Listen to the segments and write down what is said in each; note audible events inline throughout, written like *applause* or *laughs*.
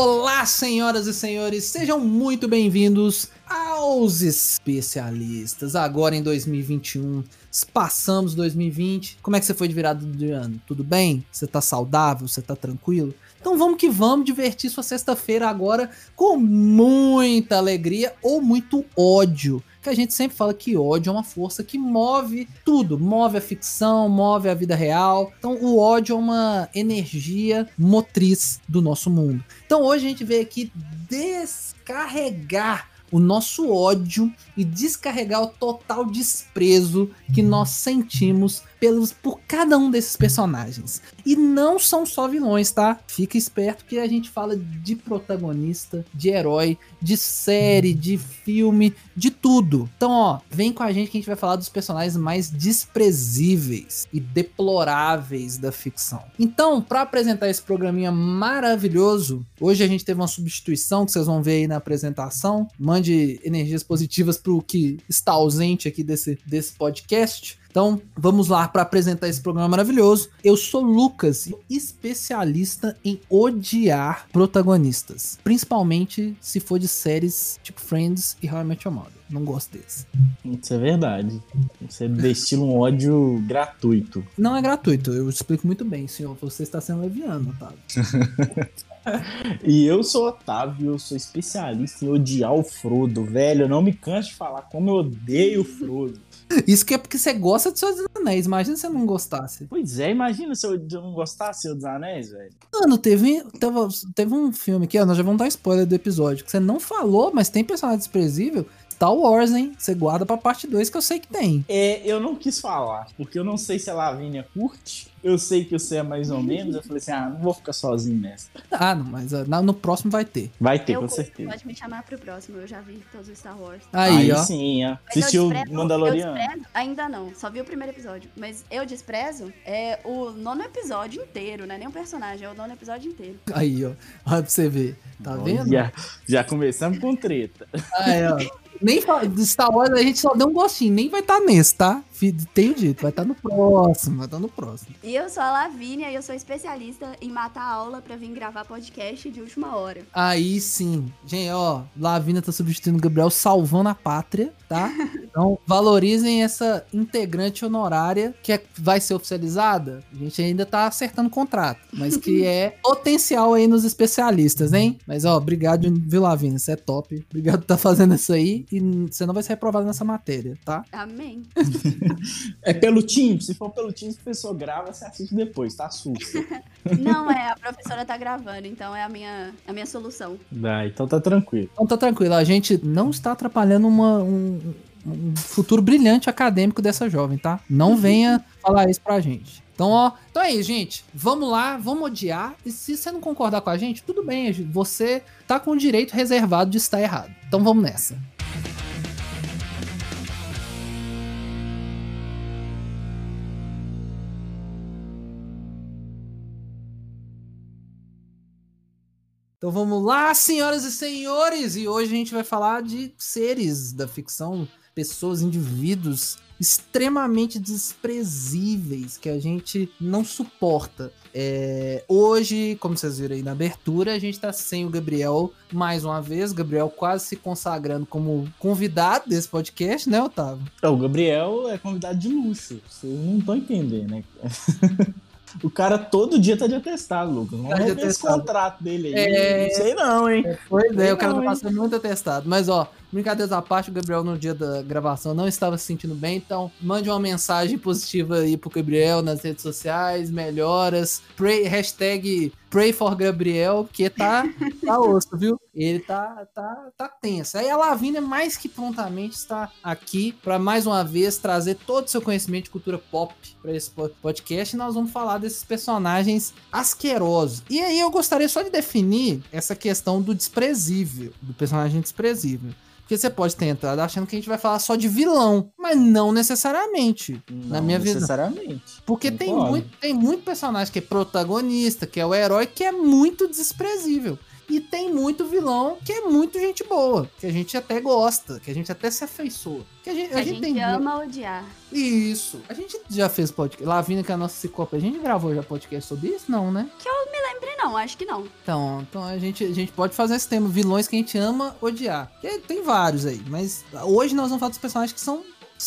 Olá, senhoras e senhores, sejam muito bem-vindos aos especialistas. Agora em 2021, passamos 2020. Como é que você foi de virada de ano? Tudo bem? Você tá saudável? Você tá tranquilo? Então vamos que vamos divertir sua sexta-feira agora com muita alegria ou muito ódio que a gente sempre fala que ódio é uma força que move tudo, move a ficção, move a vida real. Então o ódio é uma energia motriz do nosso mundo. Então hoje a gente veio aqui descarregar o nosso ódio e descarregar o total desprezo que nós sentimos pelos por cada um desses personagens. E não são só vilões, tá? Fica esperto que a gente fala de protagonista, de herói, de série, de filme, de tudo. Então, ó, vem com a gente que a gente vai falar dos personagens mais desprezíveis e deploráveis da ficção. Então, para apresentar esse programinha maravilhoso, hoje a gente teve uma substituição que vocês vão ver aí na apresentação. Mande energias positivas pro que está ausente aqui desse, desse podcast. Então, vamos lá para apresentar esse programa maravilhoso. Eu sou Lucas, especialista em odiar protagonistas, principalmente se for de séries tipo Friends e How I Met Your Mother. Não gosto desse. Isso é verdade. Você destila um ódio gratuito. Não é gratuito, eu explico muito bem, senhor. Você está sendo leviano, Otávio. *laughs* e eu sou Otávio, eu sou especialista em odiar o Frodo, velho. Eu não me canso de falar como eu odeio o Frodo. Isso que é porque você gosta de Senhor dos Anéis. Imagina se você não gostasse. Pois é, imagina se eu não gostasse Senhor dos Anéis, velho. Mano, teve, teve, teve um filme aqui, ó, nós já vamos dar spoiler do episódio, que você não falou, mas tem personagem desprezível. Star Wars, hein? Você guarda pra parte 2 que eu sei que tem. É, eu não quis falar, porque eu não sei se a Lavínia curte eu sei que você é mais ou menos. Eu falei assim: ah, não vou ficar sozinho nessa. Ah, não, mas uh, no próximo vai ter. Vai ter, eu com certeza. Pode me chamar pro próximo, eu já vi todos os Star Wars. Aí, Aí ó. sim, ó. Assistiu o Mandaloriano? ainda não, só vi o primeiro episódio. Mas eu desprezo é o nono episódio inteiro, né? Nem o personagem, é o nono episódio inteiro. Aí, ó. Olha pra você ver. Tá vendo? Já, já começamos com treta. Aí, ó. Nem Star Wars a gente só deu um gostinho, nem vai estar tá nesse, tá? Tenho dito, vai estar tá no próximo, vai estar tá no próximo. E eu sou a Lavínia e eu sou especialista em matar a aula para vir gravar podcast de última hora. Aí sim. Gente, ó, Lavínia tá substituindo o Gabriel salvando a pátria, tá? *laughs* Então, valorizem essa integrante honorária que é, vai ser oficializada. A gente ainda tá acertando o contrato, mas que *laughs* é potencial aí nos especialistas, hein? Mas ó, obrigado, viu, Lavínia? Você é top. Obrigado por tá fazendo isso aí e você não vai ser reprovado nessa matéria, tá? Amém. *laughs* é pelo Teams. Se for pelo Teams, o professor grava, você assiste depois, tá? Susto. *laughs* não, é, a professora tá gravando, então é a minha, a minha solução. Dá, então tá tranquilo. Então tá tranquilo. A gente não está atrapalhando uma, um, um futuro brilhante acadêmico dessa jovem, tá? Não venha falar isso pra gente. Então, ó, então é isso, gente. Vamos lá, vamos odiar. E se você não concordar com a gente, tudo bem. Você tá com o direito reservado de estar errado. Então vamos nessa. Então vamos lá, senhoras e senhores! E hoje a gente vai falar de seres da ficção, pessoas, indivíduos extremamente desprezíveis que a gente não suporta. É, hoje, como vocês viram aí na abertura, a gente tá sem o Gabriel mais uma vez. Gabriel quase se consagrando como convidado desse podcast, né, Otávio? É, o Gabriel é convidado de luxo. Vocês não estão entendendo, né? *laughs* O cara todo dia tá de atestado, Lucas. Vamos tá ver esse contrato dele aí. É... Não sei não, hein? É, pois é, o cara tá passando muito atestado. Mas, ó, Brincadeiras à parte, o Gabriel no dia da gravação não estava se sentindo bem, então mande uma mensagem positiva aí pro Gabriel nas redes sociais, melhoras, pray, hashtag pray for Gabriel, que tá, tá *laughs* osso, viu? Ele tá, tá, tá tenso. Aí a Lavínia mais que prontamente está aqui para mais uma vez trazer todo o seu conhecimento de cultura pop para esse podcast e nós vamos falar desses personagens asquerosos. E aí eu gostaria só de definir essa questão do desprezível, do personagem desprezível. Porque você pode ter entrado achando que a gente vai falar só de vilão, mas não necessariamente. Não na minha vida. necessariamente. Porque tem muito, tem muito personagem que é protagonista, que é o herói, que é muito desprezível. E tem muito vilão que é muito gente boa, que a gente até gosta, que a gente até se afeiçoa. Que a gente, a, a gente, gente ama odiar. Isso. A gente já fez podcast. Lavina, que é a nossa psicópata, a gente gravou já podcast sobre isso? Não, né? Que eu me lembre, não. Acho que não. Então, então a, gente, a gente pode fazer esse tema, vilões que a gente ama odiar. Que tem vários aí, mas hoje nós vamos falar dos personagens que são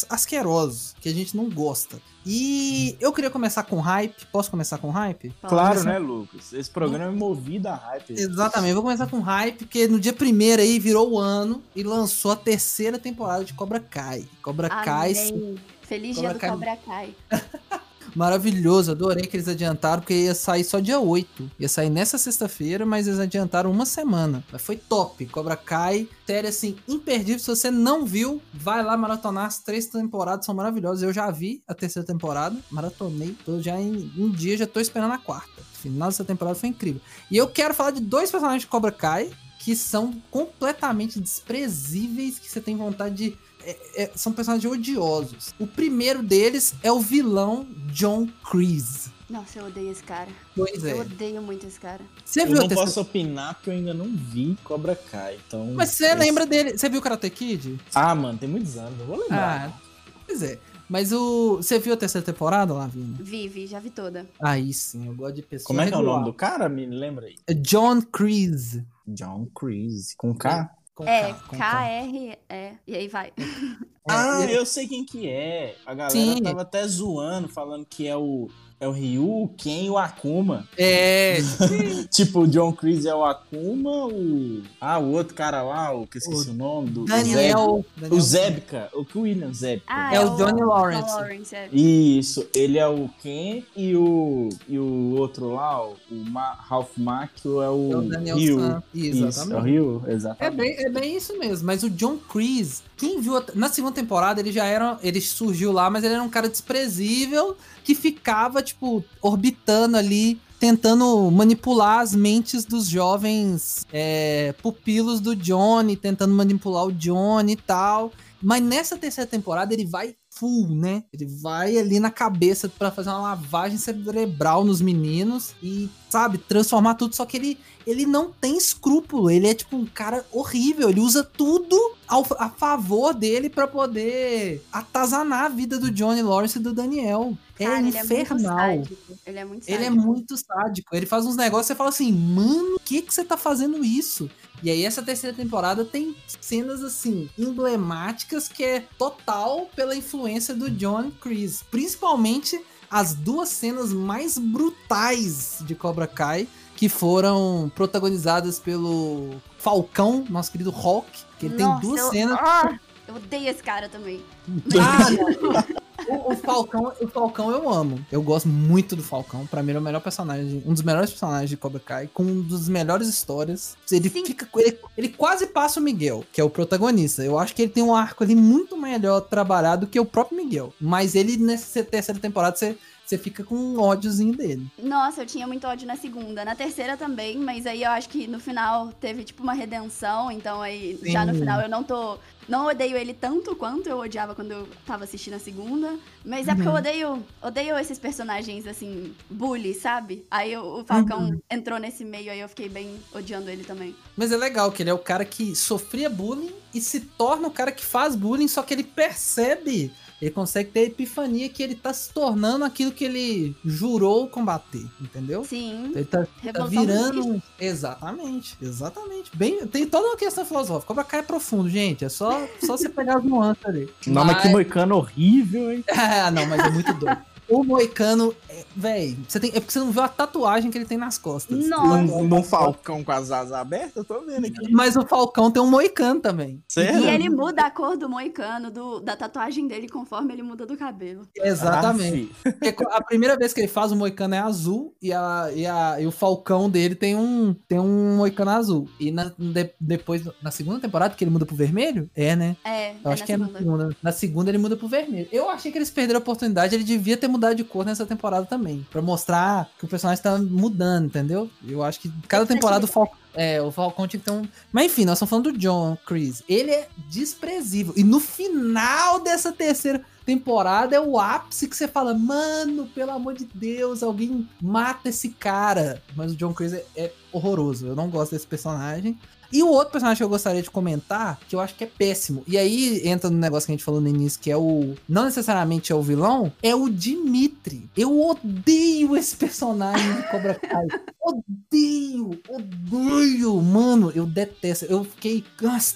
asquerosos, que a gente não gosta. E eu queria começar com hype. Posso começar com hype? Claro, né, Lucas? Esse programa é movido a hype. Exatamente, vou começar com hype, porque no dia primeiro aí virou o ano e lançou a terceira temporada de Cobra Kai. Cobra Amém. Kai. Feliz Cobra dia do Kai... Cobra Kai. *laughs* maravilhoso. Adorei que eles adiantaram, porque ia sair só dia 8. Ia sair nessa sexta-feira, mas eles adiantaram uma semana. Mas foi top. Cobra Kai, série assim, imperdível. Se você não viu, vai lá maratonar. As três temporadas são maravilhosas. Eu já vi a terceira temporada, maratonei. Tô já em um dia, já tô esperando a quarta. O final dessa temporada foi incrível. E eu quero falar de dois personagens de Cobra Kai que são completamente desprezíveis, que você tem vontade de é, é, são personagens odiosos. O primeiro deles é o vilão John Kreese. Nossa, eu odeio esse cara. Pois é. Eu odeio muito esse cara. Você eu viu não posso opinar porque eu ainda não vi Cobra Kai, então... Mas você lembra dele... Você viu Karate Kid? Ah, mano, tem muitos anos, eu vou lembrar. Ah, pois é. Mas o. Você viu a terceira temporada, Lavínia? Vi, vi, já vi toda. Aí sim, eu gosto de pessoas. Como é que é o nome do cara? Me lembra aí. É John Kreese. John Kreese. Com K? Com é, K-R-E. E aí vai. Ah, *laughs* eu sei quem que é. A galera Sim. tava até zoando, falando que é o é o Ryu, o Ken e o Akuma. É. *laughs* tipo, o John Chris é o Akuma, o. Ah, o outro cara lá, o que eu esqueci o, o nome do. Daniel. Daniel. O Zebka, o que o William Zebka. Ah, é, é o Johnny Lawrence. Lawrence é. Isso, ele é o Ken e o. E o outro lá, o Ma, Ralph Macchio é o. É o Daniel Ryu. San. Exatamente. Isso, é o Ryu, exatamente. É bem, é bem isso mesmo, mas o John Chris, quem viu. Na segunda temporada ele já era. Ele surgiu lá, mas ele era um cara desprezível que ficava, tipo, orbitando ali, tentando manipular as mentes dos jovens é, pupilos do Johnny, tentando manipular o Johnny e tal. Mas nessa terceira temporada ele vai full, né? Ele vai ali na cabeça para fazer uma lavagem cerebral nos meninos e, sabe, transformar tudo. Só que ele, ele não tem escrúpulo. Ele é tipo um cara horrível. Ele usa tudo ao, a favor dele para poder atazanar a vida do Johnny Lawrence e do Daniel. É cara, infernal. Ele é, ele é muito sádico. Ele é muito sádico. Ele faz uns negócios e fala assim, mano, por que, que você tá fazendo isso? E aí essa terceira temporada tem cenas assim emblemáticas que é total pela influência do John Chris, principalmente as duas cenas mais brutais de Cobra Kai que foram protagonizadas pelo Falcão, nosso querido Hulk, que ele Nossa, tem duas eu... cenas. Ah, eu odeio esse cara também. Ah, *laughs* o, o, Falcão, o Falcão eu amo. Eu gosto muito do Falcão. Pra mim, ele é o melhor personagem, um dos melhores personagens de Cobra Kai, com um dos melhores histórias. Ele Sim. fica. Ele, ele quase passa o Miguel, que é o protagonista. Eu acho que ele tem um arco ali muito melhor trabalhado que o próprio Miguel. Mas ele, nessa terceira temporada, você você fica com um ódiozinho dele. Nossa, eu tinha muito ódio na segunda. Na terceira também, mas aí eu acho que no final teve tipo uma redenção. Então aí, Sim. já no final eu não tô. Não odeio ele tanto quanto eu odiava quando eu tava assistindo a segunda. Mas é porque eu uhum. odeio, odeio esses personagens, assim, bully, sabe? Aí o Falcão uhum. entrou nesse meio, aí eu fiquei bem odiando ele também. Mas é legal que ele é o cara que sofria bullying e se torna o cara que faz bullying, só que ele percebe ele consegue ter a epifania que ele tá se tornando aquilo que ele jurou combater, entendeu? Sim. Ele tá, tá virando. Exatamente, exatamente. Bem, tem toda uma questão filosófica. Cobra Kai é profundo, gente. É só, só você pegar as nuances ali. Não, mas, mas que moicano horrível, hein? ah, *laughs* não, mas é muito doido. O Moicano, véi, você tem, é porque você não viu a tatuagem que ele tem nas costas. Nossa. No, Falcão com as asas abertas, eu tô vendo aqui. Mas o Falcão tem um Moicano também. Sério? E ele muda a cor do Moicano, do, da tatuagem dele, conforme ele muda do cabelo. Exatamente. Ah, a primeira vez que ele faz o Moicano é azul e, a, e, a, e o Falcão dele tem um, tem um Moicano azul. E na, de, depois, na segunda temporada, que ele muda pro vermelho? É, né? É. Eu acho é que segunda. é na segunda. Na segunda ele muda pro vermelho. Eu achei que eles perderam a oportunidade, ele devia ter mudado de cor nessa temporada também. para mostrar que o personagem tá mudando, entendeu? Eu acho que cada temporada o Falcão. É, o Falcão tinha que ter um. Mas enfim, nós estamos falando do John Chris. Ele é desprezível. E no final dessa terceira temporada é o ápice que você fala, mano, pelo amor de Deus, alguém mata esse cara. Mas o John Chris é, é horroroso. Eu não gosto desse personagem. E o outro personagem que eu gostaria de comentar, que eu acho que é péssimo, e aí entra no negócio que a gente falou no início, que é o. Não necessariamente é o vilão, é o Dimitri. Eu odeio esse personagem de Cobra Kai. *laughs* odeio, odeio. Mano, eu detesto. Eu fiquei.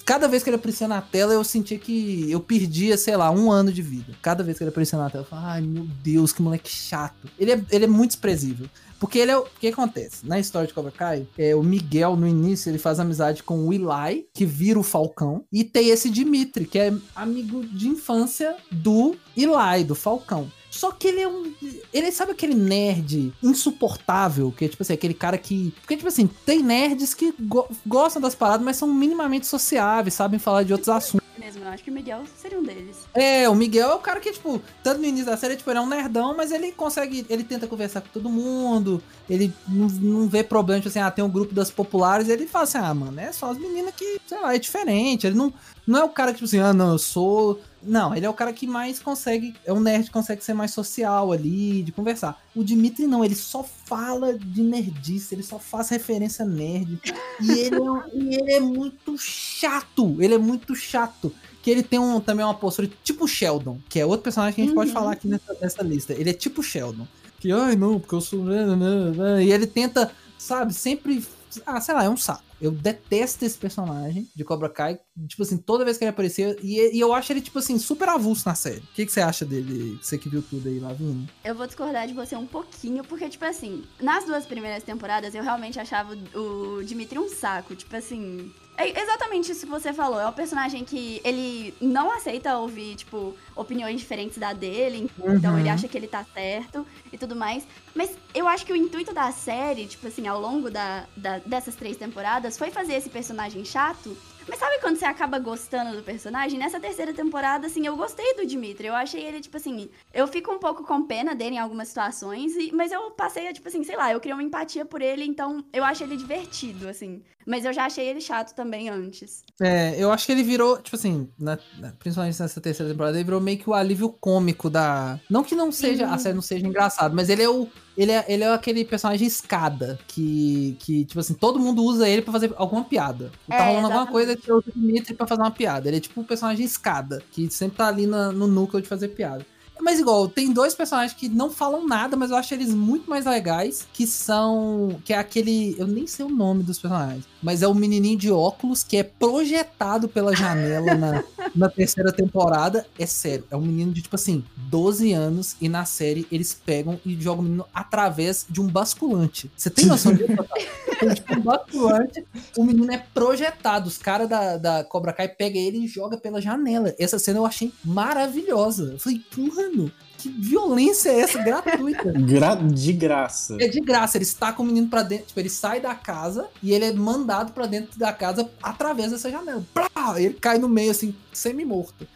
Cada vez que ele aparecia na tela, eu sentia que eu perdia, sei lá, um ano de vida. Cada vez que ele aparecia na tela, eu falava, ai meu Deus, que moleque chato. Ele é, ele é muito desprezível. Porque ele é o. O que acontece? Na história de Cobra Kai, é, o Miguel, no início, ele faz amizade com o Eli, que vira o Falcão. E tem esse Dimitri, que é amigo de infância do Eli, do Falcão. Só que ele é um. Ele sabe aquele nerd insuportável, que é tipo assim, aquele cara que. Porque, tipo assim, tem nerds que go gostam das paradas, mas são minimamente sociáveis, sabem falar de outros assuntos. Não. Acho que o Miguel seria um deles. É, o Miguel é o cara que, tipo, tanto no início da série, tipo, ele é um nerdão, mas ele consegue. Ele tenta conversar com todo mundo, ele não, não vê problema, tipo assim, ah, tem um grupo das populares, ele fala assim, ah, mano, é só as meninas que, sei lá, é diferente. Ele não, não é o cara que, tipo assim, ah, não, eu sou não, ele é o cara que mais consegue. É um nerd que consegue ser mais social ali, de conversar. O Dimitri não, ele só fala de nerdice, ele só faz referência nerd. E ele é, *laughs* e ele é muito chato. Ele é muito chato. Que ele tem um, também uma postura tipo Sheldon, que é outro personagem que a gente uhum. pode falar aqui nessa, nessa lista. Ele é tipo Sheldon. Que, ai não, porque eu sou. Né, né, né, e ele tenta, sabe, sempre. Ah, sei lá, é um saco. Eu detesto esse personagem de Cobra Kai. Tipo assim, toda vez que ele aparecer. E, e eu acho ele, tipo assim, super avulso na série. O que, que você acha dele? Você que viu tudo aí, Lavigne? Eu vou discordar de você um pouquinho, porque, tipo assim, nas duas primeiras temporadas eu realmente achava o Dimitri um saco. Tipo assim, é exatamente isso que você falou. É um personagem que ele não aceita ouvir, tipo, opiniões diferentes da dele. Uhum. Então ele acha que ele tá certo e tudo mais. Mas eu acho que o intuito da série, tipo assim, ao longo da, da dessas três temporadas, foi fazer esse personagem chato mas sabe quando você acaba gostando do personagem? Nessa terceira temporada, assim, eu gostei do Dimitri. Eu achei ele, tipo assim, eu fico um pouco com pena dele em algumas situações, e, mas eu passei a, tipo assim, sei lá, eu criei uma empatia por ele, então eu acho ele divertido, assim. Mas eu já achei ele chato também antes. É, eu acho que ele virou, tipo assim, na, principalmente nessa terceira temporada, ele virou meio que o alívio cômico da. Não que não seja, a série não seja engraçado, mas ele é o ele é, ele é aquele personagem escada que, que, tipo assim, todo mundo usa ele pra fazer alguma piada. Tá é, rolando exatamente. alguma coisa que usa o Dimitri pra fazer uma piada. Ele é tipo o um personagem escada, que sempre tá ali na, no núcleo de fazer piada. Mas igual, tem dois personagens que não falam nada, mas eu acho eles muito mais legais, que são. Que é aquele. Eu nem sei o nome dos personagens, mas é o menininho de óculos que é projetado pela janela na, na terceira temporada. É sério, é um menino de tipo assim, 12 anos, e na série eles pegam e jogam o menino através de um basculante. Você tem noção disso? *laughs* tipo um basculante, o menino é projetado. Os caras da, da Cobra Kai pegam ele e joga pela janela. Essa cena eu achei maravilhosa. Eu falei, mano, que violência é essa gratuita? *laughs* Gra de graça. É de graça. Ele está com o menino pra dentro. Tipo, ele sai da casa e ele é mandado pra dentro da casa através dessa janela. Plá! Ele cai no meio, assim, semi-morto.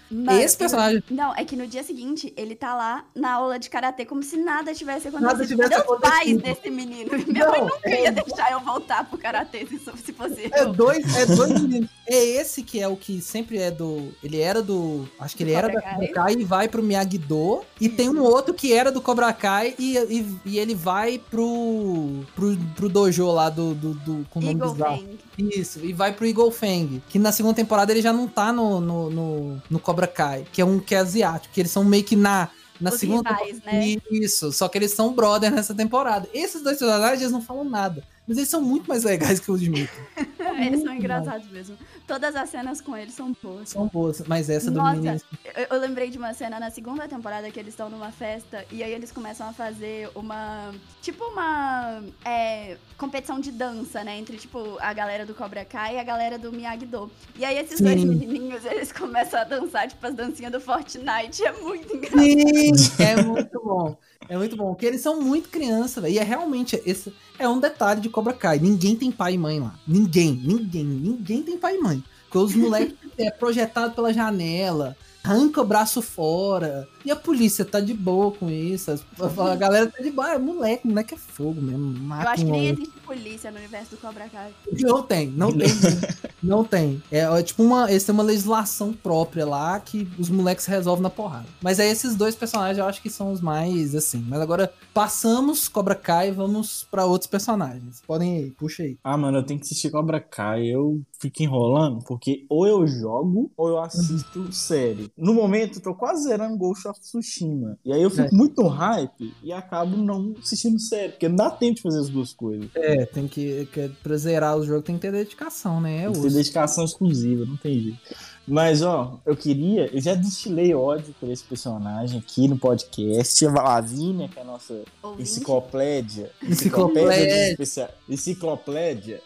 Esse personagem. Não, é que no dia seguinte ele tá lá na aula de karatê como se nada tivesse acontecido. Nada tivesse Cadê acontecido. pais desse menino? Minha não, mãe nunca é... ia deixar eu voltar pro karatê se, se fosse é Dois, é dois meninos. É esse que é o que sempre é do. Ele era do. Acho que ele do era Cobra da Cobra Kai e vai pro Miyagi-Do. E Isso. tem um outro que era do Cobra Kai e, e, e ele vai pro, pro, pro dojo lá do. do, do com o nome Eagle bizarro. Fang. Isso, e vai pro Eagle Fang. Que na segunda temporada ele já não tá no, no, no, no Cobra Kai, que é um que é asiático, que eles são meio que na na Os segunda rivais, né? Isso, só que eles são brother nessa temporada. Esses dois personagens não falam nada. Mas eles são muito mais legais que o Dimitri. *laughs* eles são engraçados mesmo. Todas as cenas com eles são boas. São boas, mas essa Nossa, do menino. Eu, eu lembrei de uma cena na segunda temporada que eles estão numa festa e aí eles começam a fazer uma. Tipo uma. É, competição de dança, né? Entre, tipo, a galera do Cobra Kai e a galera do Miyagi-Do. E aí esses Sim. dois menininhos, eles começam a dançar, tipo, as dancinhas do Fortnite. É muito engraçado. Sim, é muito bom. É muito bom, porque eles são muito criança, velho. E é realmente, esse é um detalhe de Cobra Kai. Ninguém tem pai e mãe lá. Ninguém, ninguém, ninguém tem pai e mãe. Porque os moleques *laughs* é projetado pela janela, arranca o braço fora, E a polícia tá de boa com isso. A galera tá de boa. É moleque, moleque é fogo mesmo. Mata Eu acho que nem existe polícia no universo do Cobra Kai. Não tem, não tem. não tem. É, é, tipo uma. Eles têm uma legislação própria lá que os moleques resolvem na porrada. Mas aí esses dois personagens eu acho que são os mais assim. Mas agora passamos Cobra Kai e vamos pra outros personagens. Podem ir, puxa aí. Ah, mano, eu tenho que assistir Cobra Kai. Eu fico enrolando porque ou eu jogo ou eu assisto *laughs* série. No momento, eu tô quase zerando Ghost of Tsushima. E aí eu fico é. muito hype e acabo não assistindo série, porque não dá tempo de fazer as duas coisas. É, tem que, que pra zerar o jogo tem que ter dedicação, né? É tem que ter dedicação exclusiva, não tem jeito. Mas, ó, eu queria. Eu já destilei ódio por esse personagem aqui no podcast. A Lavínia, que é a nossa Ouvinte. enciclopédia. Enciclopédia. Enciclopédia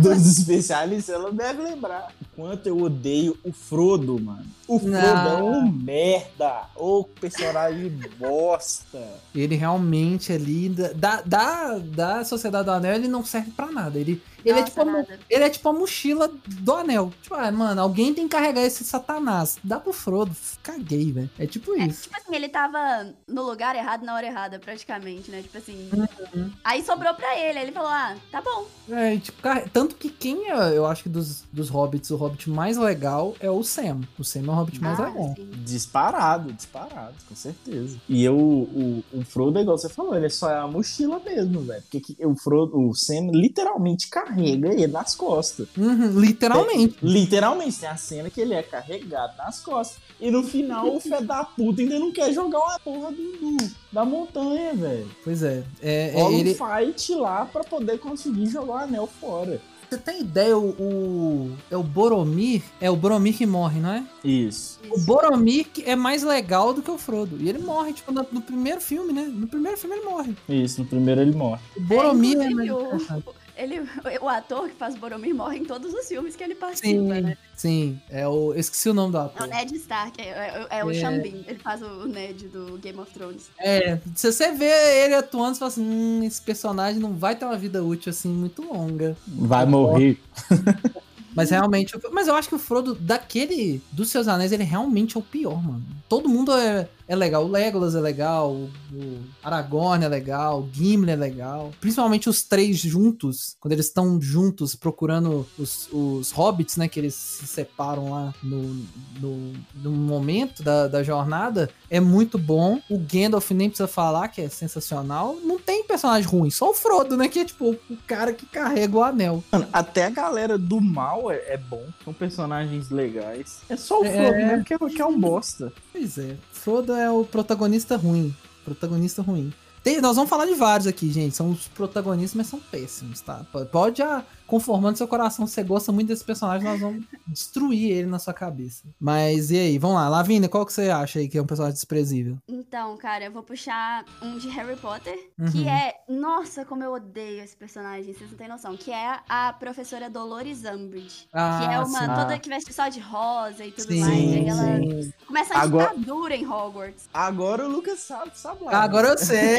dos *laughs* especialistas, ela deve lembrar quanto eu odeio o Frodo, mano. O Frodo é um merda. Ô personagem bosta. Ele realmente ali. Da, da, da Sociedade do Anel, ele não serve pra nada. Ele ele, é tipo a, ele é tipo a mochila do anel. Tipo, ah, mano, alguém tem que carregar esse satanás. Dá pro Frodo. Caguei, velho. É tipo é, isso. Tipo assim, ele tava no lugar errado na hora errada, praticamente, né? Tipo assim. Uhum. Aí sobrou pra ele. Aí ele falou, ah, tá bom. É, tipo, tanto que quem é, eu acho que dos, dos hobbits, o hobbit mais legal é o Sam. O Sam é o hobbit mais ah, legal. Sim. Disparado, disparado, com certeza. E eu, o, o Frodo, é igual você falou, ele é só a mochila mesmo, velho. Porque o Frodo, o Sam literalmente carrega ele nas costas. Uhum, literalmente. Tem, literalmente, tem a cena que ele é carregado nas costas. E no final, o fé da puta ainda não quer jogar uma porra do, do da montanha, velho. Pois é. é, é ele... fight lá pra poder conseguir jogar o anel fora. Você tem ideia, o, o, É o Boromir? É o Boromir que morre, não é? Isso. O Boromir é mais legal do que o Frodo. E ele morre, tipo, no, no primeiro filme, né? No primeiro filme ele morre. Isso, no primeiro ele morre. O Boromir é, é mais ele, *laughs* o ator que faz Boromir morre em todos os filmes que ele participa, sim, né? Sim, é o. Eu esqueci o nome do ator. É o Ned Stark, é, é, é o é... Ele faz o Ned do Game of Thrones. É, se você vê ele atuando, você fala assim: hum, esse personagem não vai ter uma vida útil assim muito longa. Vai morrer. *laughs* Mas realmente, mas eu acho que o Frodo daquele dos seus anéis, ele realmente é o pior, mano. Todo mundo é é legal. O Legolas é legal, o Aragorn é legal, o Gimli é legal. Principalmente os três juntos, quando eles estão juntos procurando os, os hobbits, né? Que eles se separam lá no, no, no momento da, da jornada. É muito bom. O Gandalf nem precisa falar, que é sensacional. Não tem personagem ruim, só o Frodo, né? Que é tipo o cara que carrega o anel. Mano, até a galera do mal é, é bom. São personagens legais. É só o é. Frodo é... mesmo que é, que é um bosta. Pois é. Frodo é o protagonista ruim. Protagonista ruim. Tem, nós vamos falar de vários aqui, gente. São os protagonistas, mas são péssimos, tá? Pode já conformando seu coração, você gosta muito desse personagem, nós vamos destruir ele na sua cabeça. Mas e aí, vamos lá, Lavínia, qual que você acha aí que é um personagem desprezível? Então, cara, eu vou puxar um de Harry Potter, uhum. que é, nossa, como eu odeio esse personagem, vocês não têm noção, que é a professora Dolores Umbridge, ah, que é uma sim. toda que veste só de rosa e tudo sim, mais, e aí ela sim. começa a agora, ditadura em Hogwarts. Agora o Lucas sabe, sabe lá. Agora eu sei.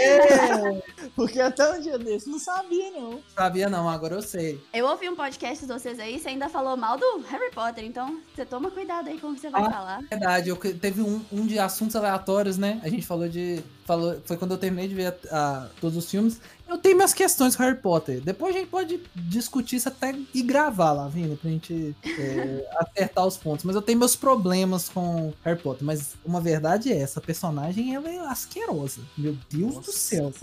*laughs* Porque até um dia desse não sabia não. Sabia não, agora eu sei. Eu ouvi um podcast de vocês aí, você ainda falou mal do Harry Potter, então você toma cuidado aí com o que você vai ah, falar. Verdade, eu, teve um, um de assuntos aleatórios, né? A gente falou de. Falou, foi quando eu terminei de ver a, a, todos os filmes. Eu tenho minhas questões com Harry Potter. Depois a gente pode discutir isso até e gravar lá, vindo, pra gente é, *laughs* acertar os pontos. Mas eu tenho meus problemas com Harry Potter. Mas uma verdade é, essa personagem ela é asquerosa. Meu Deus Nossa, do céu.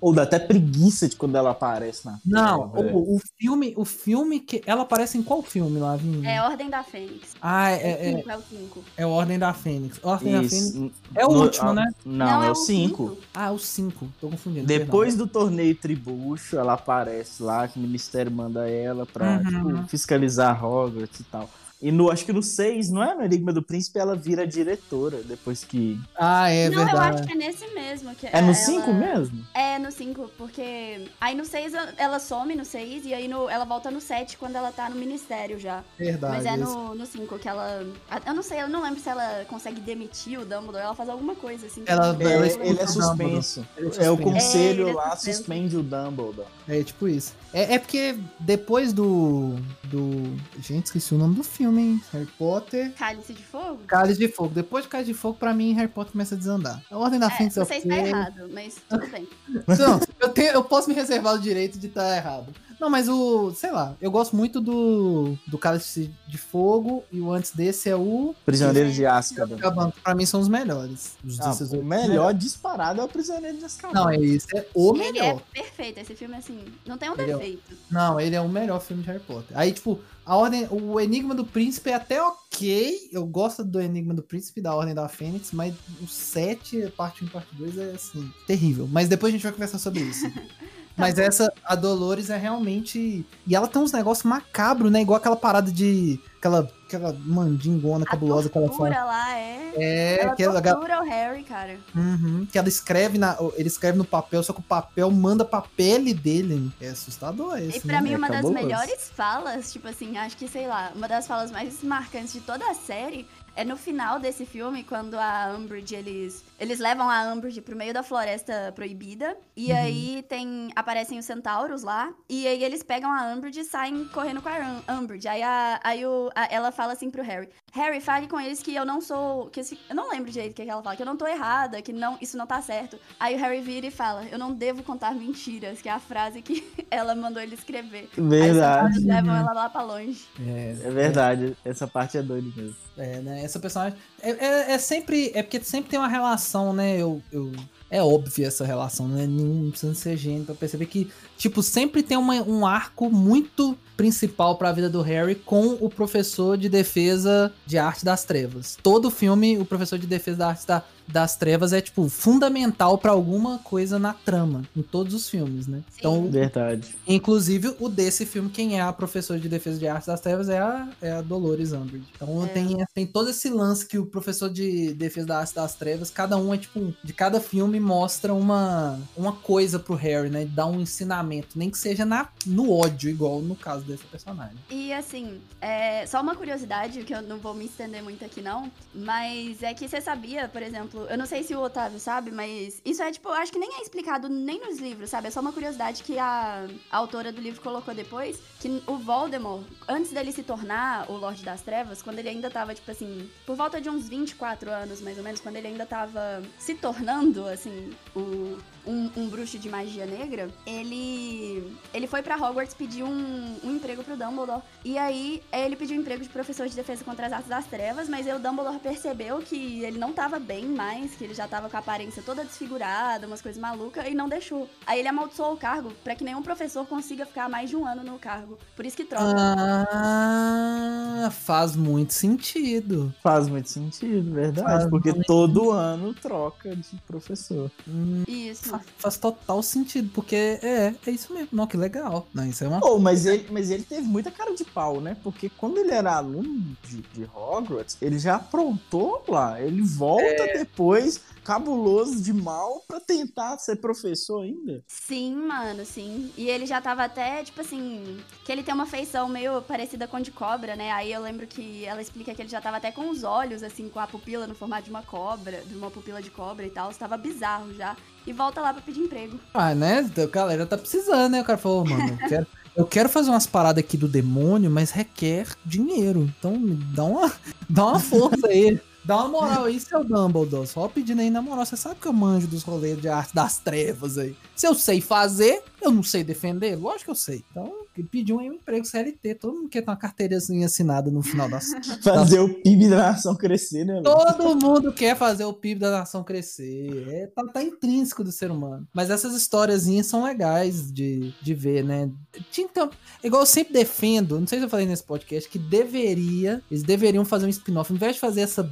Ou dá até preguiça de quando ela aparece na Não, o, o, filme, o filme que. Ela aparece em qual filme lá, Vinho? É Ordem da Fênix. Ah, é. É, é, é o 5. É Ordem da Fênix. Ordem isso. da Fênix. É o no, último, a, né? Não, não, é, é o 5. Ah, o 5. Tô confundindo. Depois do torneio meio tribucho, ela aparece lá, que o ministério manda ela pra uhum. tipo, fiscalizar Hogwarts e tal. E no, acho que no 6, não é no Enigma do Príncipe, ela vira diretora depois que. Ah, é não, verdade. Não, eu acho que é nesse mesmo. Que é no 5 mesmo? É, no 5, porque. Aí no 6 ela some no 6 e aí no... ela volta no 7 quando ela tá no ministério já. Verdade. Mas é no 5 que ela. Eu não sei, eu não lembro se ela consegue demitir o Dumbledore, ela faz alguma coisa assim. Ela, ela ele, é suspenso. É, o conselho é, lá suspende o Dumbledore. É tipo isso. É, é porque depois do, do. Gente, esqueci o nome do filme, hein? Harry Potter. Cálice de Fogo? Cálice de Fogo. Depois de Cálice de Fogo, pra mim, Harry Potter começa a desandar. A Ordem da É, Fênix é você está ok. errado, mas tudo bem. *laughs* Não, eu, tenho, eu posso me reservar o direito de estar errado. Não, mas o. Sei lá, eu gosto muito do. Do Cálice de Fogo. E o antes desse é o. Prisioneiro de Azkaban. Pra mim são os melhores. Os Ah, desses o melhor disparado é o Prisioneiro de Azkaban. Não, é esse é o Ele melhor. é perfeito, esse filme, assim, não tem um Ele é- defeito. Não, ele é o melhor filme de Harry Potter. Aí, tipo, a ordem, o Enigma do Príncipe é até ok. Eu gosto do Enigma do Príncipe da Ordem da Fênix, mas o 7, parte 1 e parte 2 é assim, terrível. Mas depois a gente vai conversar sobre isso. *laughs* Mas essa, a Dolores é realmente. E ela tem uns negócios macabros, né? Igual aquela parada de. Aquela, aquela mandingona cabulosa que ela faz. lá é... É, ela que ela, tortura o Harry, cara. Uhum, que ela escreve na. Ele escreve no papel, só que o papel manda pra pele dele. É assustador esse. E pra né? mim, É uma das cabuloso. melhores falas, tipo assim, acho que, sei lá, uma das falas mais marcantes de toda a série é no final desse filme, quando a Umbridge, eles, eles levam a Umbridge pro meio da floresta proibida, e Uhum. aí tem, aparecem os centauros lá, e aí eles pegam a Umbridge e saem correndo com a Um- Umbridge. Aí, a, aí o, a- ela fala assim pro Harry, Harry, fale com eles que eu não sou, que esse, eu não lembro direito o que, que ela fala, que eu não tô errada, que não, isso não tá certo. Aí o Harry vira e fala, eu não devo contar mentiras, que é a frase que *laughs* ela mandou ele escrever. Aí os Verdade. levam ela lá pra longe. É, É verdade. Essa parte é doida mesmo. É, né? Essa personagem. É, é, é sempre. É porque sempre tem uma relação, né? Eu. eu é óbvia essa relação, né? Não precisa ser gênio pra perceber que, tipo, sempre tem uma- um arco muito principal pra vida do Harry com o professor de defesa de arte das trevas. Todo filme, o professor de defesa da arte da- das trevas é, tipo, fundamental pra alguma coisa na trama, em todos os filmes, né? Sim. Então, Verdade. Inclusive, o desse filme, quem é a professora de defesa de artes das trevas é a, é a Dolores Umbridge. Então É. tem, tem todo esse lance que o professor de defesa da arte das trevas, cada um é tipo, de cada filme mostra uma, uma coisa pro Harry, né? Dá um ensinamento, nem que seja na, no ódio, igual no caso desse personagem. E assim, é, só uma curiosidade, que eu não vou me estender muito aqui não, mas é que você sabia, por exemplo, eu não sei se o Otávio sabe, mas isso é tipo, acho que nem é explicado nem nos livros, sabe? É só uma curiosidade que a, a autora do livro colocou depois, que o Voldemort, antes dele se tornar o Lorde das Trevas, quando ele ainda tava, tipo assim, por volta de uns 24 anos, mais ou menos, quando ele ainda tava se tornando, assim, o, um, um bruxo de magia negra, ele ele foi pra Hogwarts pedir um, um emprego pro Dumbledore. E aí, ele pediu um emprego de professor de defesa contra as artes das trevas, mas aí o Dumbledore percebeu que ele não tava bem mais, que ele já tava com a aparência toda desfigurada, umas coisas malucas, e não deixou. Aí ele amaldiçoou o cargo pra que nenhum professor consiga ficar mais de um ano no cargo. Por isso que troca. Ah, faz muito sentido. Faz muito sentido, verdade. Faz porque todo ano troca de professor. Hum, Isso. fa- faz total sentido, porque é, é isso mesmo. Não, que legal. Não, isso é uma Oh, mas, ele, mas ele teve muita cara de pau, né? Porque quando ele era aluno de, de Hogwarts, ele já aprontou lá. Ele volta depois, cabuloso de mal, pra tentar ser professor ainda. Sim, mano, sim. E ele já tava até, tipo assim, que ele tem uma feição meio parecida com de cobra, né? Aí eu lembro que ela explica que ele já tava até com os olhos, assim, com a pupila no formato de uma cobra, de uma pupila de cobra e tal. Tava bizarro já. E volta lá pra pedir emprego. Ah, né? A galera tá precisando, né? O cara falou, mano, eu quero, eu quero fazer umas paradas aqui do demônio, mas requer dinheiro. Então me dá uma, dá uma força aí. Dá uma moral aí, seu Dumbledore. Só pedindo aí na moral. Você sabe que eu manjo dos rolês de arte das trevas aí. Se eu sei fazer, eu não sei defender? Lógico que eu sei. Então, pediu um emprego CLT. Todo mundo quer ter uma carteirazinha assinada no final das. *laughs* Fazer o PIB da nação crescer, né? Todo mundo quer fazer o PIB da nação crescer. É, tá, tá intrínseco do ser humano. Mas essas historiazinhas são legais de, de ver, né? Então, igual eu sempre defendo, não sei se eu falei nesse podcast, que deveria, eles deveriam fazer um spin-off. Ao invés de fazer essa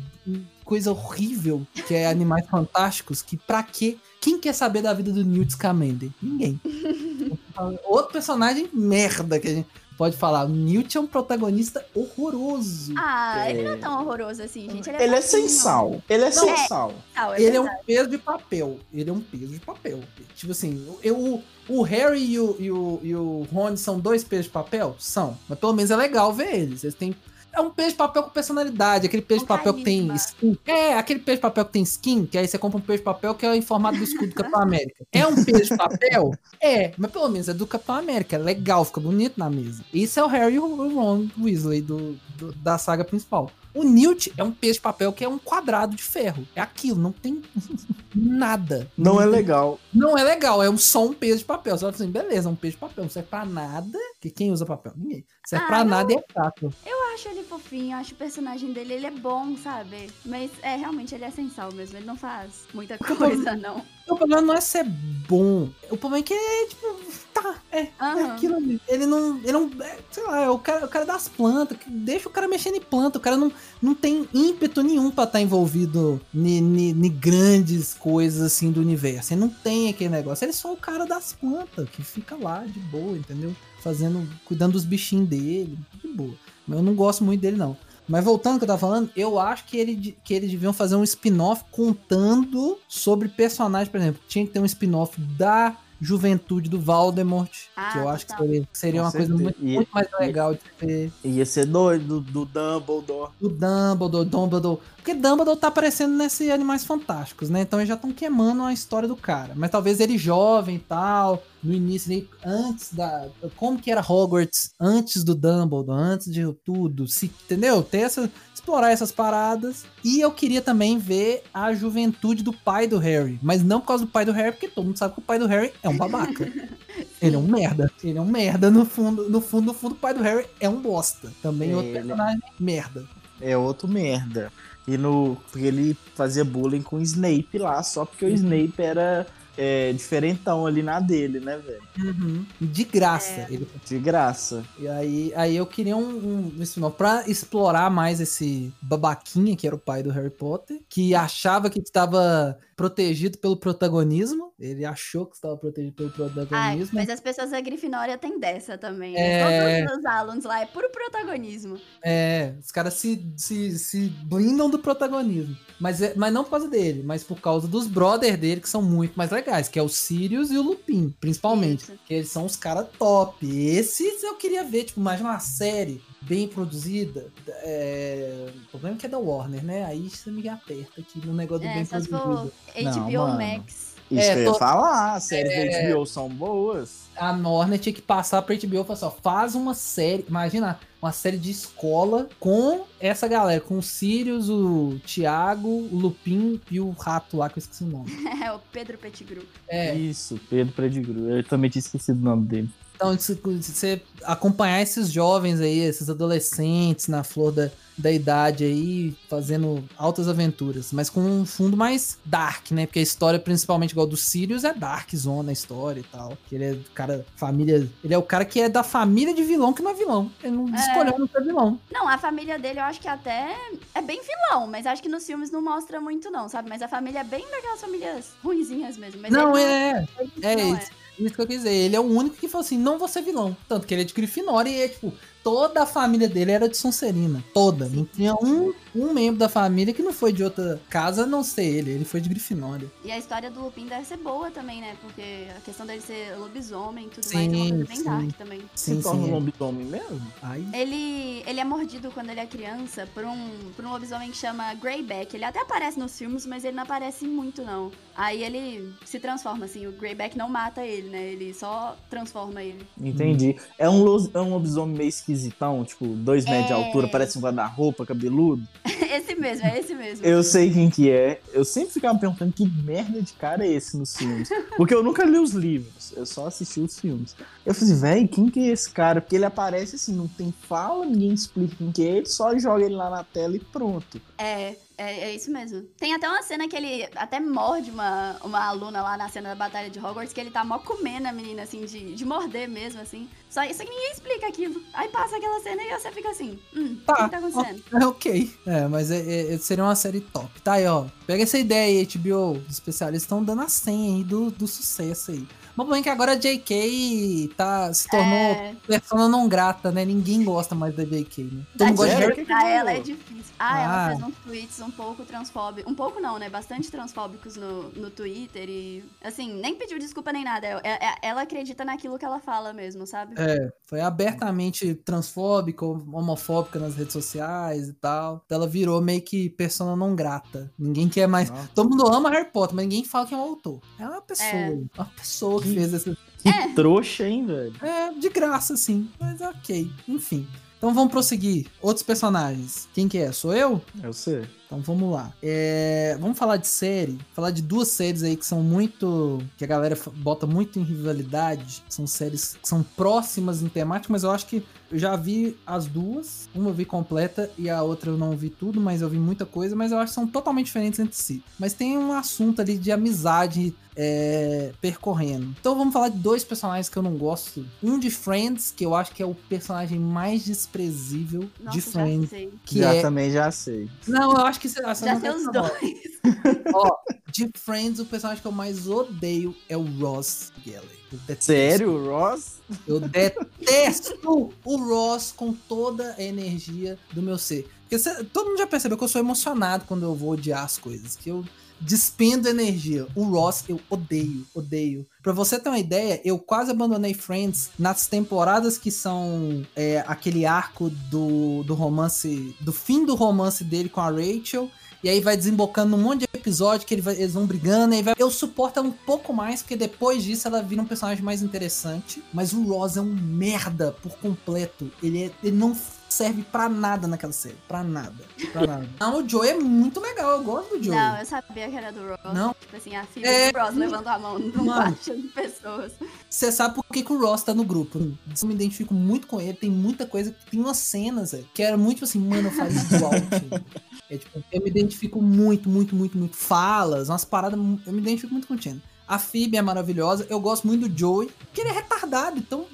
coisa horrível que é Animais Fantásticos, que pra quê? Quem quer saber da vida do Newt Scamander? Ninguém. *laughs* Outro personagem merda que a gente pode falar. O Newt é um protagonista horroroso. Ah, É. ele não é tão horroroso assim, gente. Ele é, Ele é sem sal. Ele é sem é. sal. Não, é Ele é um peso de papel. Ele é um peso de papel. Tipo assim, eu, o, o Harry e o, e, o, e o Ron são dois pesos de papel? São. Mas pelo menos é legal ver eles. Eles têm. É um peixe papel com personalidade. Aquele peixe papel que tem skin. É, aquele peixe papel que tem skin, que aí você compra um peixe papel que é em formato do escudo do Capitão América. É um peixe papel? É, mas pelo menos é do Capitão América. É legal, fica bonito na mesa. Isso é o Harry e o Ron Weasley do, do- da saga principal. O Newt é um peixe de papel que é um quadrado de ferro. É aquilo, não tem *laughs* nada. Não é tem- legal. Não é legal, é um, só um peso de papel. Você fala assim, beleza, um peso de papel, não serve pra nada. Que quem usa papel? Ninguém. Serve Ah, pra não. nada e é chato. Eu acho ele fofinho, eu acho o personagem dele, ele é bom, sabe? Mas é, realmente, ele é sensal mesmo, ele não faz muita coisa, *laughs* não. O problema não é ser bom. O problema é que é, tipo, tá, é, é Aham. aquilo ali. Ele não, ele não, é, sei lá, é o cara, o cara das plantas, que deixa o cara mexendo em planta. O cara não, não tem ímpeto nenhum pra estar envolvido em grandes coisas assim do universo. Ele não tem aquele negócio. Ele é só o cara das plantas, que fica lá de boa, entendeu? Fazendo, cuidando dos bichinhos dele, de boa. Mas eu não gosto muito dele, não. Mas voltando ao que eu tava falando, eu acho que, ele, que eles deviam fazer um spin-off contando sobre personagens, por exemplo. Tinha que ter um spin-off da juventude do Voldemort, Ah, que eu acho que total. seria, seria uma coisa certeza. muito, E- muito mais legal de ter. Ia ser doido do, do Dumbledore. O Dumbledore, Dumbledore. Porque Dumbledore tá aparecendo nesse Animais Fantásticos, né? Então eles já estão queimando a história do cara. Mas talvez ele jovem e tal, no início, ele, antes da. Como que era Hogwarts antes do Dumbledore, antes de tudo. Se, entendeu? Ter essa. Explorar essas paradas. E eu queria também ver a juventude do pai do Harry. Mas não por causa do pai do Harry, porque todo mundo sabe que o pai do Harry é um babaca. *laughs* Ele é um merda. Ele é um merda. No fundo, no fundo, no fundo, o pai do Harry é um bosta. Também outro Ele- personagem merda. É outro merda. E no. Porque ele fazia bullying com o Snape lá, só porque o Snape era é, diferentão ali na dele, né, velho? Uhum. De graça. É. Ele- De graça. E aí, aí eu queria um, um spin-off pra explorar mais esse babaquinha que era o pai do Harry Potter, que achava que estava protegido pelo protagonismo. Ele achou que estava protegido pelo Ai, protagonismo. mas as pessoas da Grifinória tem dessa também, né? É. Todos os alunos lá é puro protagonismo. É, os caras se, se, se blindam do protagonismo. Mas, é- mas não por causa dele, mas por causa dos brother dele, que são muito mais legais, que é o Sirius e o Lupin, principalmente. Isso. Que eles são os caras top. Esses eu queria ver, tipo, imagina uma série bem produzida. É... O problema é que é da Warner, né? Aí você me aperta aqui no negócio do É, bem produzido. for Não, HBO mano. Max. Isso É, que eu ia tô- falar, as séries É. da HBO são boas. A Warner tinha que passar pra HBO e falar assim, ó, faz uma série, imagina, uma série de escola com essa galera, com o Sirius, o Thiago, o Lupin e o rato lá, que eu esqueci o nome. *laughs* É o Pedro Pettigrew. É, Isso, Pedro Predigru. Eu também tinha esquecido o nome dele. Então se você acompanhar esses jovens aí, esses adolescentes na flor da, da idade aí, fazendo altas aventuras, mas com um fundo mais dark, né? Porque a história, principalmente igual do Sirius, é dark zona a história e tal. Que ele é cara, família. Ele é o cara que é da família de vilão que não é vilão. Ele não É. escolheu não ser vilão. Não, a família dele eu acho que até é bem vilão, mas acho que nos filmes não mostra muito, não, sabe? Mas a família é bem daquelas famílias ruinzinhas mesmo. Mas não, ele é. É não isso. Que eu quis dizer. Ele é o único que falou assim: não vou ser vilão. Tanto que ele é de Grifinória e é tipo. Toda a família dele era de Sonserina. Toda. Não tinha um, um membro da família que não foi de outra casa, a não ser ele. Ele foi de Grifinória. E a história do Lupin deve ser boa também, né? Porque a questão dele ser lobisomem e tudo Sim, mais é uma coisa bem sim. dark também. Sim, Se torna sim. um é. lobisomem mesmo? Ai, Ele, ele é mordido quando ele é criança por um, por um lobisomem que chama Greyback. Ele até aparece nos filmes, mas ele não aparece muito, não. Aí ele se transforma, assim. O Greyback não mata ele, né? Ele só transforma ele. Entendi. É, um, lo- é um lobisomem meio esquisitão, tipo, dois metros de É. altura, parece um guarda-roupa, cabeludo. *laughs* esse mesmo, é esse mesmo. Eu sei quem que é. Eu sempre ficava perguntando que merda de cara é esse nos filmes. Porque eu nunca li os livros, eu só assisti os filmes. Eu falei, velho, quem que é esse cara? Porque ele aparece assim, não tem fala, ninguém explica quem que é ele, só joga ele lá na tela e pronto. É, é, é isso mesmo. Tem até uma cena que ele até morde uma, uma aluna lá na cena da Batalha de Hogwarts, que ele tá mó comendo a menina, assim, de, de morder mesmo, assim. Só isso que ninguém explica aquilo. Aí passa aquela cena e você fica assim, hum, o que, Tá, que tá acontecendo? *laughs* É ok. É, mas é- é- seria uma série top. Tá aí, ó. Pega essa ideia aí, HBO. Os especialistas estão dando a senha aí do, do sucesso aí. Mas bem que agora a JK tá, se tornou é... persona não grata, né? Ninguém gosta mais da JK, né? Da Todo gosta de... Pra ela é difícil. Ah, ah, ela fez uns tweets um pouco transfóbicos. Um pouco não, né? Bastante transfóbicos no, no Twitter e, assim, nem pediu desculpa nem nada. É, é, ela acredita naquilo que ela fala mesmo, sabe? É, foi abertamente transfóbica, homofóbica nas redes sociais e tal. Então ela virou meio que persona não grata. Ninguém quer mais. Nossa. Todo mundo ama Harry Potter, mas ninguém fala que é um autor. É uma pessoa. É. Uma pessoa que fez esse. Que é. trouxa, hein, velho? É, de graça, sim. Mas ok. Enfim. Então vamos prosseguir. Outros personagens. Quem que é? Sou eu? Eu sei. Então vamos lá. É, vamos falar de série. Falar de duas séries aí que são muito. que a galera bota muito em rivalidade. São séries que são próximas em temática, mas eu acho que eu já vi as duas. Uma eu vi completa e a outra eu não vi tudo, mas eu vi muita coisa. Mas eu acho que são totalmente diferentes entre si. Mas tem um assunto ali de amizade é, percorrendo. Então vamos falar de dois personagens que eu não gosto. Um de Friends, que eu acho que é o personagem mais desprezível Nossa, de Friends. Já, que já é... também já sei. Não, eu acho que você, você já sei os dois. *laughs* Ó, de Friends, o personagem que eu mais odeio é o Ross Geller. Sério, Ross? Eu detesto o Ross com toda a energia do meu ser. Porque cê, todo mundo já percebeu que eu sou emocionado quando eu vou odiar as coisas. Que eu despendo energia. O Ross eu odeio, odeio. Pra você ter uma ideia, eu quase abandonei Friends nas temporadas que são é, aquele arco do, do romance, do fim do romance dele com a Rachel. E aí vai desembocando num monte de episódio que ele vai, eles vão brigando. E vai... Eu suporto ela um pouco mais, porque depois disso ela vira um personagem mais interessante. Mas o Ross é um merda por completo. Ele, é, ele não serve pra nada naquela série. Pra nada. Pra nada. Não, o Joe é muito legal. Eu gosto do Joe. Não, eu sabia que era do Ross. Não. Tipo assim, a filha é... do Ross levando a mão num baixa de pessoas. Você sabe por que, que o Ross tá no grupo. Eu me identifico muito com ele. Tem muita coisa. Tem umas cenas, véio, que era muito assim, mano, eu faria igual. *laughs* é, tipo, eu me identifico muito, muito, muito, muito. Falas, umas paradas. Eu me identifico muito com o Chen. A Phoebe é maravilhosa. Eu gosto muito do Joey, que ele é retardado. Então,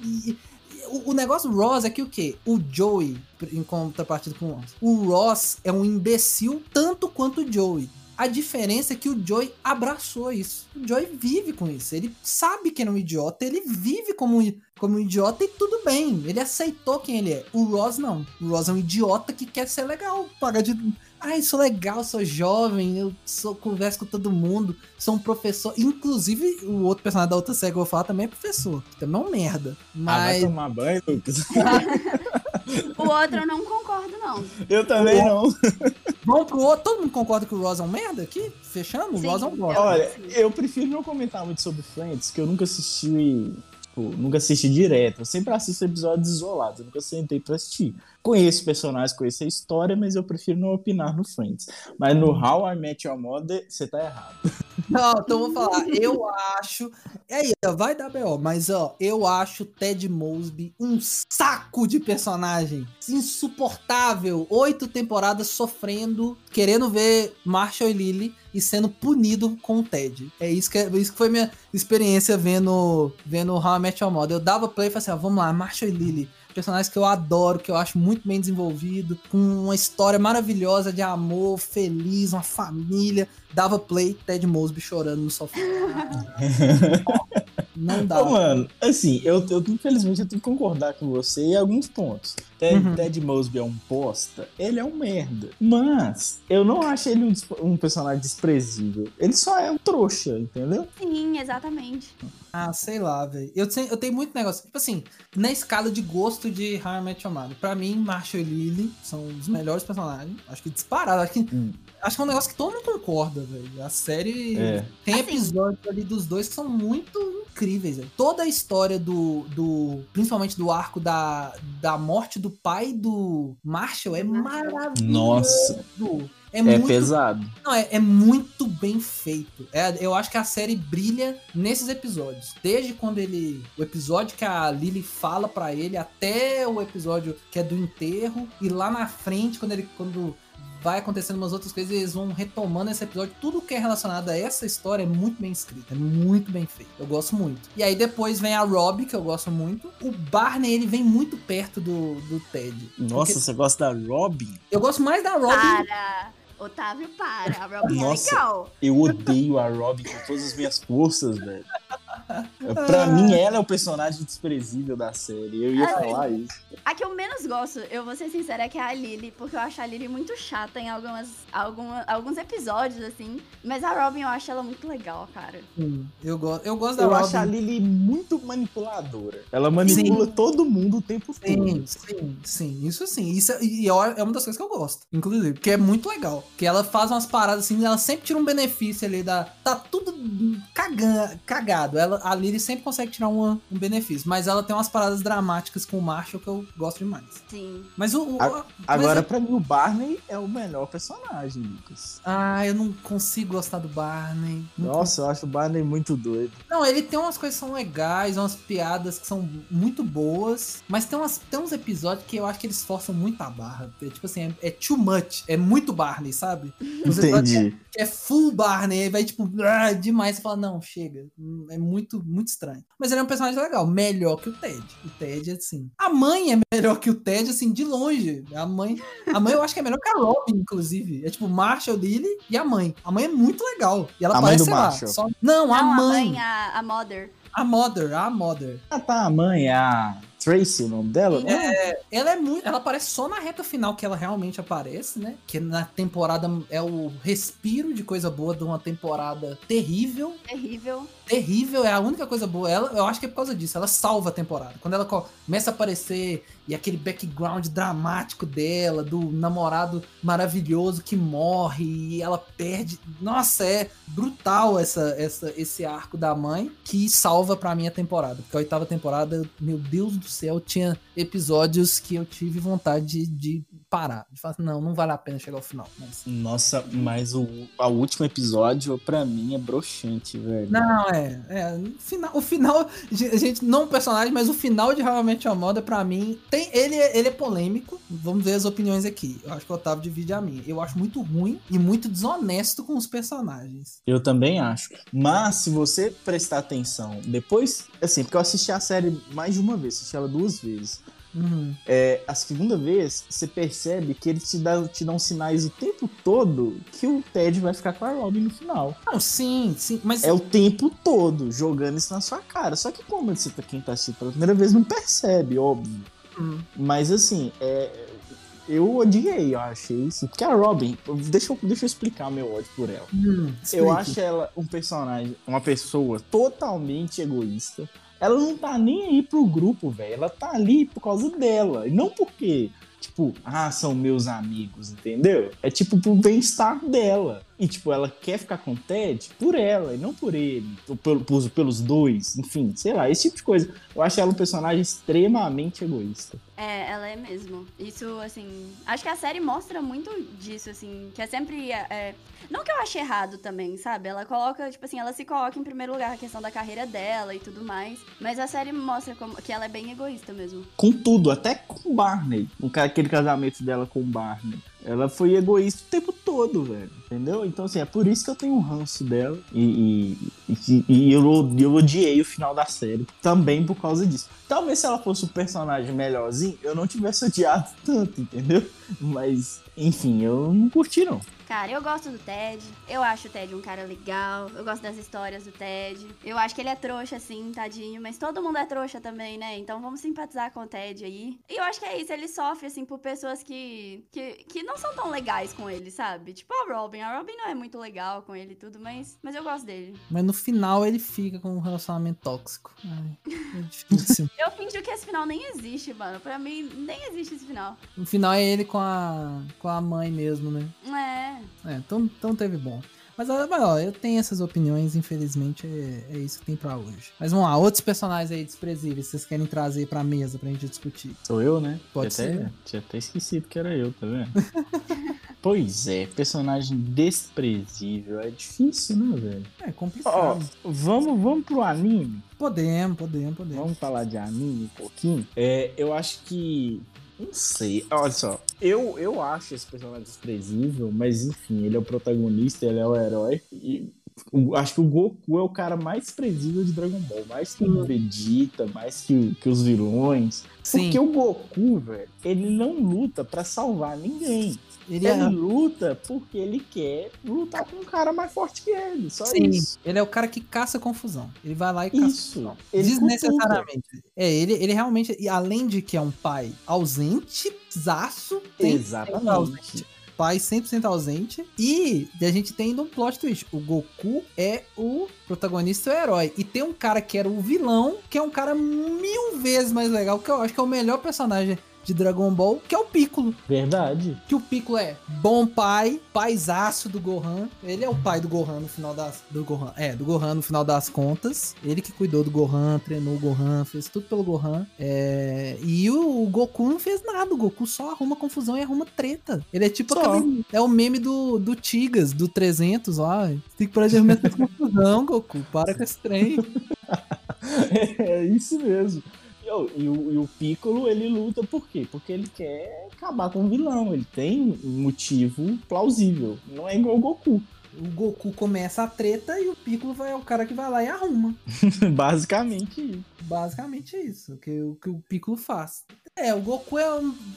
o, negócio do Ross é que o quê? O Joey, em contrapartida com o Ross, o Ross é um imbecil tanto quanto o Joey. A diferença é que o Joey abraçou isso. O Joey vive com isso. Ele sabe que é um idiota, ele vive como um, como um idiota e tudo bem. Ele aceitou quem ele é. O Ross não. O Ross é um idiota que quer ser legal. Paga de ah, sou legal, sou jovem, eu sou, converso com todo mundo, sou um professor. Inclusive, o outro personagem da outra série que eu vou falar também é professor. Também é um merda. Mas... Ah, vai tomar banho, Lucas? *laughs* o outro eu não concordo, não. Eu também não. *laughs* Vamos pro outro. Todo mundo concorda que o Ross é um merda aqui? Fechando? O Ross é um bosta. Olha, eu prefiro não comentar muito sobre Friends, que eu nunca assisti tipo, nunca assisti direto. Eu sempre assisto episódios isolados, eu nunca sentei pra assistir. Conheço personagens, conheço a história, mas eu prefiro não opinar no Friends. Mas no How I Met Your Mother, você tá errado. Não, então vou falar. Eu acho. É aí, vai dar B.O., mas ó, eu acho Ted Mosby um saco de personagem. Insuportável. Oito temporadas sofrendo, querendo ver Marshall e Lily e sendo punido com o Ted. É isso que, é, isso que foi minha experiência vendo, vendo How I Met Your Mother. Eu dava play e falei assim: ó, vamos lá, Marshall e Lily personagens que eu adoro, que eu acho muito bem desenvolvido, com uma história maravilhosa de amor, feliz, uma família. Dava play, Ted Mosby chorando no sofá. *laughs* Não dá. mano, assim, eu, eu infelizmente eu tenho que concordar com você em alguns pontos. Ted, uhum. Ted Mosby é um posta, ele é um merda. Mas eu não acho ele um, um, personagem desprezível. Ele só é um trouxa, entendeu? Sim, exatamente. Ah, sei lá, velho. Eu, eu tenho muito negócio. Tipo assim, na escala de gosto de How I Met Your Mother, pra mim, Marshall e Lily são os melhores personagens. Acho que disparado. Acho que hum acho que é um negócio que todo mundo concorda, velho. A série é. tem assim, episódios ali dos dois que são muito incríveis, velho. Toda a história do, do. Principalmente do arco da, da morte do pai do Marshall é maravilhoso. Nossa. É, é muito, pesado. Não, é, é muito bem feito. É, eu acho que a série brilha nesses episódios. Desde quando ele. O episódio que a Lily fala para ele, até o episódio que é do enterro. E lá na frente, quando ele. Quando vai acontecendo umas outras coisas e eles vão retomando esse episódio. Tudo que é relacionado a essa história é muito bem escrito, é muito bem feito. Eu gosto muito. E aí depois vem a Robbie, que eu gosto muito. O Barney, ele vem muito perto do, do Ted. Nossa, você gosta da Robin? Eu gosto mais da Robin. Para! Otávio, para. A Robin Nossa. é legal. Eu odeio a Robin com todas as minhas forças, velho. Pra mim, ela é o personagem desprezível da série. Eu ia Ai. falar isso. A que eu menos gosto, eu vou ser sincera, é que é a Lily, porque eu acho a Lily muito chata em algumas, alguma, alguns episódios, assim. Mas a Robin eu acho ela muito legal, cara. Hum, Eu, gosto eu gosto da Eu Robin. acho a Lily muito manipuladora. Ela manipula todo mundo o tempo Sim, todo. sim, sim, isso sim. Isso é- e é é uma das coisas que eu gosto, inclusive, porque é muito legal. Que ela faz umas paradas assim, ela sempre tira um benefício ali da. Tá tudo cagan, cagado. Ela, a Lily sempre consegue tirar uma- um benefício, mas ela tem umas paradas dramáticas com o Marshall que eu gosto demais. Sim. Mas o. o- A- mas Agora, eu- pra mim, o Barney é o melhor personagem, Lucas. Ah, eu não consigo gostar do Barney. Não Nossa, eu acho o Barney muito doido. Não, ele tem umas coisas que são legais, umas piadas que são muito boas, mas tem, umas, tem uns episódios que eu acho que eles forçam muito a barra. É, tipo assim, é, é too much, é muito Barney, sabe? Os episódios Entendi. Que é full Barney, aí vai tipo, ah, demais, você fala, não, chega. É muito, muito estranho. Mas ele é um personagem legal, melhor que o Ted. O Ted, assim. A mãe é melhor que o Ted, assim, de longe. A mãe, a mãe eu acho que é melhor que a Robin, inclusive. É tipo Marshall, Lily e a mãe. A mãe é muito legal. E ela A mãe parece, do sei lá, só- Não, a Não, mãe. a, a Mother. A Mother, a Mother. Ah, tá, a mãe, a Tracy, o nome dela? É, ela é muito. Ela aparece só na reta final que ela realmente aparece, né? Que na temporada é o respiro de coisa boa de uma temporada terrível. Terrível. Terrível, é a única coisa boa. Ela, eu acho que é por causa disso. Ela salva a temporada. Quando ela começa a aparecer e aquele background dramático dela, do namorado maravilhoso que morre e ela perde. Nossa, é brutal essa, essa, esse arco da mãe que salva pra mim a temporada. Porque a oitava temporada, meu Deus do céu, tinha episódios que eu tive vontade de, de parar. De falar, assim, não, não vale a pena chegar ao final. Mas... Nossa, mas o, o último episódio, pra mim, é broxante, velho. Não, é. é o, final, o final, a gente, não o personagem, mas o final de Realmente a Moda, pra mim, tem, ele, é- ele é polêmico. Vamos ver as opiniões aqui. Eu acho que o Otávio divide a minha. Eu acho muito ruim e muito desonesto com os personagens. Eu também acho. Mas se você prestar atenção, depois, assim, porque eu assisti a série mais de uma vez, assisti ela duas vezes. Uhum. É, a segunda vez, você percebe que eles te dão, te dão sinais o tempo todo que o Ted vai ficar com a Robin no final. Não, sim, sim, mas. É o tempo todo jogando isso na sua cara. Só que como você, quem tá assistindo pela primeira vez, não percebe, óbvio. Hum. Mas assim, é, eu odiei, eu achei isso. Porque a Robin, deixa eu, deixa eu explicar meu ódio por ela. Hum, Eu acho ela um personagem, uma pessoa totalmente egoísta. Ela não tá nem aí pro grupo, velho. Ela tá ali por causa dela. E não porque, tipo, ah, são meus amigos, entendeu? É tipo pro bem-estar dela. E, tipo, ela quer ficar com o Ted por ela e não por ele. Ou pelo- por- pelos dois, enfim, sei lá, esse tipo de coisa. Eu acho ela um personagem extremamente egoísta. É, ela é mesmo. Isso, assim. Acho que a série mostra muito disso, assim. Que é sempre. é, não que eu ache errado também, sabe? Ela coloca, tipo assim, ela se coloca em primeiro lugar a questão da carreira dela e tudo mais. Mas a série mostra como, que ela é bem egoísta mesmo. Com tudo, até com o Barney. Aquele casamento dela com o Barney. Ela foi egoísta o tempo todo, velho. Entendeu? Então, assim, é por isso que eu tenho um ranço dela. E, e, e- e eu, eu odiei o final da série. Também por causa disso. Talvez se ela fosse um personagem melhorzinho, eu não tivesse odiado *laughs* tanto, entendeu? Mas, enfim, eu não curti, não. Cara, eu gosto do Ted. Eu acho o Ted um cara legal. Eu gosto das histórias do Ted. Eu acho que ele é trouxa, assim, tadinho. Mas todo mundo é trouxa também, né? Então vamos simpatizar com o Ted aí. E eu acho que é isso. Ele sofre, assim, por pessoas que, que, que não são tão legais com ele, sabe? Tipo a Robin. A Robin não é muito legal com ele e tudo, mas, mas eu gosto dele. Mas no final ele fica com um relacionamento tóxico. Ai, é difícil. *laughs* Eu finjo que esse final nem existe, mano. Pra mim, nem existe esse final. no final é ele com a, com a mãe mesmo, né? É. É, então, então teve bom. Mas, ó, mas, ó, eu tenho essas opiniões, infelizmente é, é isso que tem pra hoje. Mas vamos lá, outros personagens aí desprezíveis que vocês querem trazer pra mesa pra gente discutir. Sou eu, né? Pode tinha ser. Até, tinha até esquecido que era eu, tá vendo? *laughs* pois é, personagem desprezível. É difícil, né, velho? É Ó, complicado. vamos, vamos pro anime? Podemos, podemos, podemos. Vamos falar de anime um pouquinho? É, eu acho que. Não sei. Olha só. Eu, eu acho esse personagem desprezível, mas enfim, ele é o protagonista, ele é o herói. E o- acho que o Goku é o cara mais desprezível de Dragon Ball. Mais que o Vegeta, mais que, que os vilões. Sim, Porque o Goku, velho, ele não luta pra salvar ninguém. Ele, ele é... luta porque ele quer lutar com um cara mais forte que ele. Só Sim, isso. Ele é o cara que caça confusão. Ele vai lá e caça isso. confusão. Desnecessariamente. É, ele, ele realmente, além de que é um pai ausente, zaço, Exatamente. Ausente pai 100% ausente. E a gente tem um plot twist. O Goku é o protagonista e o herói. E tem um cara que era o vilão, que é um cara mil vezes mais legal, que eu acho que é o melhor personagem de Dragon Ball, que é o Piccolo. Verdade. Que o Piccolo é bom pai, paisaço do Gohan. Ele é o pai do Gohan no final das. Do Gohan. É, do Gohan no final das contas. Ele que cuidou do Gohan, treinou o Gohan, fez tudo pelo Gohan. É... E o, o Goku não fez nada. O Goku só arruma confusão e arruma treta. Ele é tipo aquele, É o meme do, do Tigas, do 300 lá. Tem que parar de arrumar confusão, Goku. Para com esse trem. *laughs* é isso mesmo. E o, e o Piccolo, ele luta por quê? Porque ele quer acabar com o vilão. Ele tem um motivo plausível. Não é igual o Goku. O Goku começa a treta e o Piccolo vai, é o cara que vai lá e arruma. *laughs* Basicamente isso. Basicamente isso, que o que o Piccolo faz. É, o Goku é,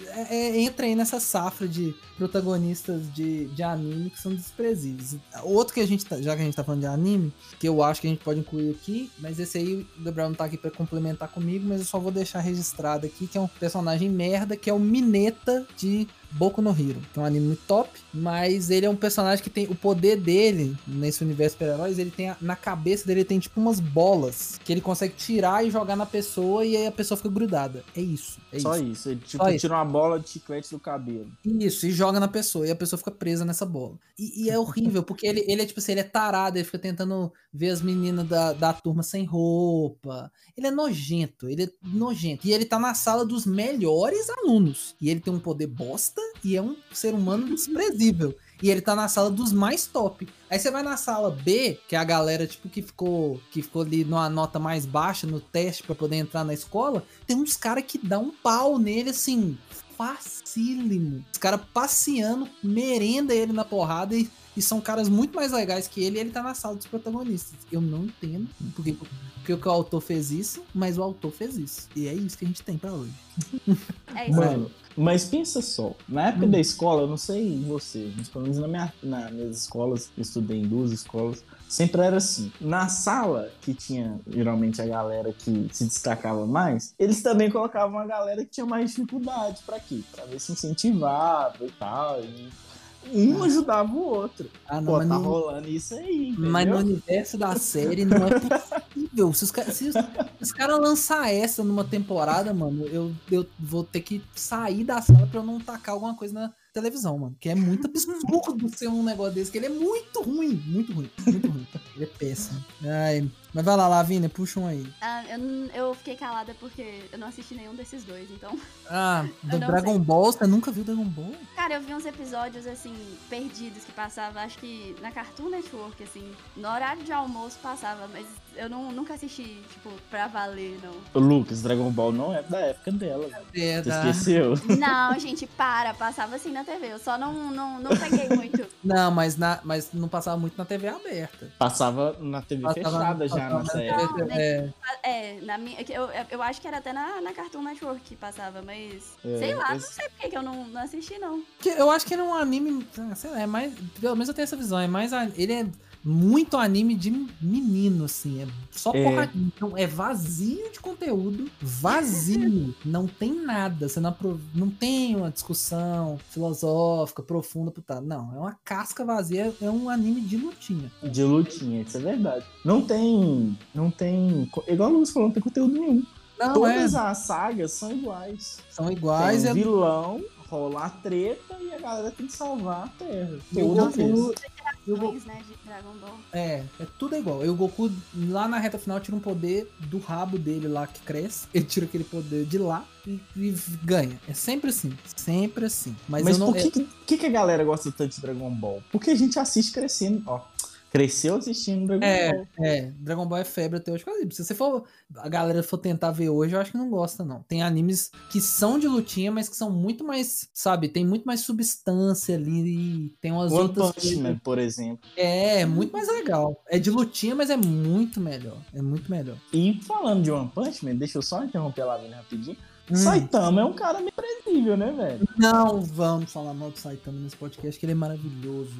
é, é, entra aí nessa safra de protagonistas de, de anime que são desprezíveis. Outro que a gente tá, já que a gente tá falando de anime, que eu acho que a gente pode incluir aqui, mas esse aí o Gabriel não tá aqui pra complementar comigo, mas eu só vou deixar registrado aqui, que é um personagem merda, que é o Mineta de Boku no Hero, que é um anime muito top, mas ele é um personagem que tem o poder dele nesse universo super-heróis, ele tem na cabeça dele tem tipo umas bolas que ele consegue tirar e jogar na pessoa e aí a pessoa fica grudada. É isso. É Só isso. isso. Ele tipo tira uma bola de chiclete do cabelo. Isso, e joga na pessoa e a pessoa fica presa nessa bola. E, e é horrível, porque ele, ele é tipo assim, ele é tarado, ele fica tentando ver as meninas da, da turma sem roupa. Ele é nojento, ele é nojento. E ele tá na sala dos melhores alunos. E ele tem um poder bosta e é um ser humano desprezível. E ele tá na sala dos mais top. Aí você vai na sala B, que é a galera tipo que ficou que ficou ali numa nota mais baixa no teste para poder entrar na escola, tem uns cara que dá um pau nele assim, facílimo. Os cara passeando, merenda ele na porrada e, e são caras muito mais legais que ele e ele tá na sala dos protagonistas. Eu não entendo porque porque o autor fez isso, mas o autor fez isso. E é isso que a gente tem para hoje. *laughs* É isso Mano, mas pensa só, na época hum. da escola, eu não sei você, mas pelo menos na minha, na minhas escolas, eu estudei em duas escolas, sempre era assim. Na sala, que tinha geralmente a galera que se destacava mais, eles também colocavam a galera que tinha mais dificuldade. para quê? Pra ver se incentivava e tal. E um ah. ajudava o outro. Ah, não, Pô, tá no... rolando isso aí. Entendeu? Mas no universo da série não é possível. se os, se os, os caras lançar essa numa temporada, mano, eu, eu vou ter que sair da sala pra eu não tacar alguma coisa na televisão, mano. Que é muito absurdo ser um negócio desse, que ele é muito ruim. Muito ruim. Muito ruim. Ele é péssimo. Ai, mas vai lá, Lavínia, puxa um aí. Ah, eu, eu fiquei calada porque eu não assisti nenhum desses dois, então. Ah, *laughs* do Dragon sei. Ball, você nunca viu Dragon Ball? Cara, eu vi uns episódios, assim, perdidos que passava, acho que na Cartoon Network, assim. No horário de almoço passava, mas eu não, nunca assisti, tipo, pra valer, não. Lucas, Dragon Ball não é da época dela. É, da... esqueceu? *laughs* Não, gente, para. Passava assim na TV. Eu só não, não, não peguei muito. Não, mas, na, mas não passava muito na TV aberta. Passava na TV passava fechada já já nessa época. é. é, na minha, eu, eu acho que era até na, na Cartoon Network que passava, mas. É, sei lá, esse... não sei por que eu não, não assisti, não. Eu acho que era um anime. Sei lá, é mais. Pelo menos eu tenho essa visão. É mais. Ele é muito anime de menino, assim. É só é. porradinha. Então, é vazio de conteúdo. Vazio. *laughs* não tem nada. Você não, não tem uma discussão filosófica, profunda. Puta. Não, é uma casca vazia. É um anime de lutinha. De lutinha, isso é verdade. Não tem. Não tem. Igual o Luiz falou, não tem conteúdo nenhum. Não, Todas é. as sagas são iguais. São iguais. Tem um é... vilão, rolar treta e a galera tem que salvar a Terra. Toda vez. Goku, né, de Dragon Ball. É, é tudo igual. E o Goku, lá na reta final, tira um poder do rabo dele lá que cresce. Ele tira aquele poder de lá e, e ganha. É sempre assim. Sempre assim. Mas, Mas não, por que, é... que, que a galera gosta tanto de Dragon Ball? Porque a gente assiste crescendo, ó cresceu assistindo Dragon é, Ball. É, Dragon Ball é febre até hoje. Se você for. A galera for tentar ver hoje, eu acho que não gosta, não. Tem animes que são de lutinha, mas que são muito mais. Sabe, tem muito mais substância ali. Tem umas One outras. Punch Man, por exemplo. É, é muito mais legal. É de lutinha, mas é muito melhor. É muito melhor. E falando de One Punch Man, deixa eu só interromper lá rapidinho. Hum. Saitama é um cara meio previsível, né, velho? Não vamos falar mal do Saitama nesse podcast, que ele é maravilhoso.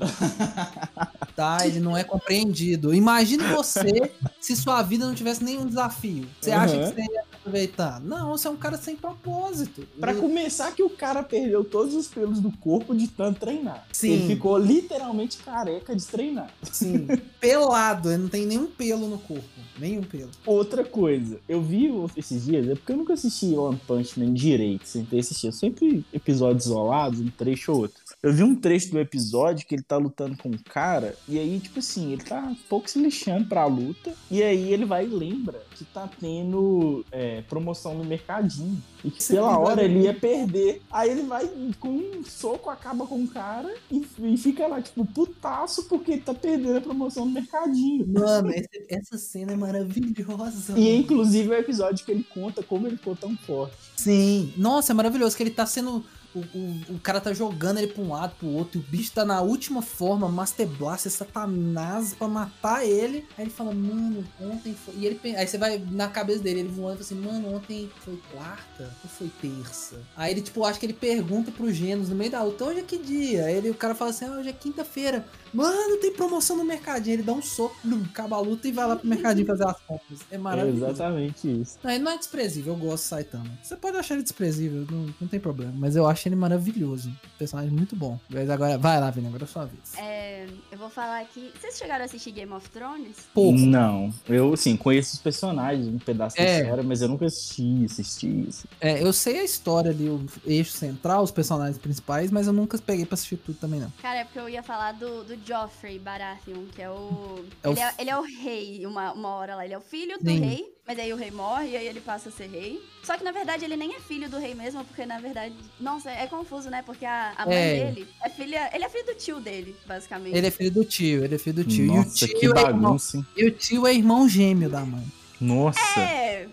*laughs* tá? Ele não é compreendido. Imagine você se sua vida não tivesse nenhum desafio. Você uhum. acha que você ia aproveitar? Não, você é um cara sem propósito. Para ele... começar, que o cara perdeu todos os pelos do corpo de tanto treinar. Sim. Ele ficou literalmente careca de treinar. Sim. *laughs* Pelado, ele não tem nenhum pelo no corpo. Nenhum pelo. Outra coisa, eu vi esses dias, é porque eu nunca assisti One Punch Man direito, sem ter assistido. Sempre episódios isolados, um trecho ou outro. Eu vi um trecho do episódio que ele tá lutando com um cara, e aí, tipo assim, ele tá um pouco se lixando pra luta, e aí ele vai e lembra que tá tendo é, promoção no mercadinho. E que pela hora ele ia perder. Aí ele vai com um soco, acaba com o cara e, e fica lá, tipo, putaço porque ele tá perdendo a promoção no mercadinho. Mano, essa cena é maravilhosa. E inclusive é o episódio que ele conta como ele ficou tão forte. Sim. Nossa, é maravilhoso que ele tá sendo o, o, o, cara tá jogando ele pra um lado, pro outro, e o bicho tá na última forma, Master Blaster, Satanás, pra matar ele. Aí ele fala, mano, ontem foi. E ele Aí você vai na cabeça dele, ele voando e fala assim, mano, ontem foi quarta ou foi terça? Aí ele, tipo, acho que ele pergunta pro Genos no meio da luta, hoje é que dia? Aí ele, o cara fala assim, ah, hoje é quinta-feira. Mano, tem promoção no mercadinho. Ele dá um soco, acaba a luta e vai lá pro mercadinho fazer as compras. É maravilhoso. É exatamente isso. Não, ele não é desprezível, eu gosto do Saitama. Você pode achar ele desprezível, não, não tem problema. Mas eu acho ele maravilhoso. Personagem muito bom. Mas agora, vai lá, Vini, agora é sua vez. É, eu vou falar aqui. Vocês chegaram a assistir Game of Thrones? Pouco. Não. Eu, assim, conheço os personagens, um pedaço é. da história, mas eu nunca assisti, assisti. Assim. É, eu sei a história ali, o eixo central, os personagens principais, mas eu nunca peguei pra assistir tudo também, não. Cara, é porque eu ia falar do, do Joffrey Baratheon, que é o. É ele, o... É, ele, é, o rei, uma, uma hora lá. Ele é o filho do Sim. rei. Mas aí o rei morre e aí ele passa a ser rei. Só que na verdade ele nem é filho do rei mesmo, porque na verdade. Nossa, é confuso, né? Porque a, a mãe é. dele é filha. Ele é filho do tio dele, basicamente. Ele é filho do tio, ele é filho do tio. Nossa, e o tio que bagunça. É irmão, e o tio é irmão gêmeo da mãe. Nossa! É.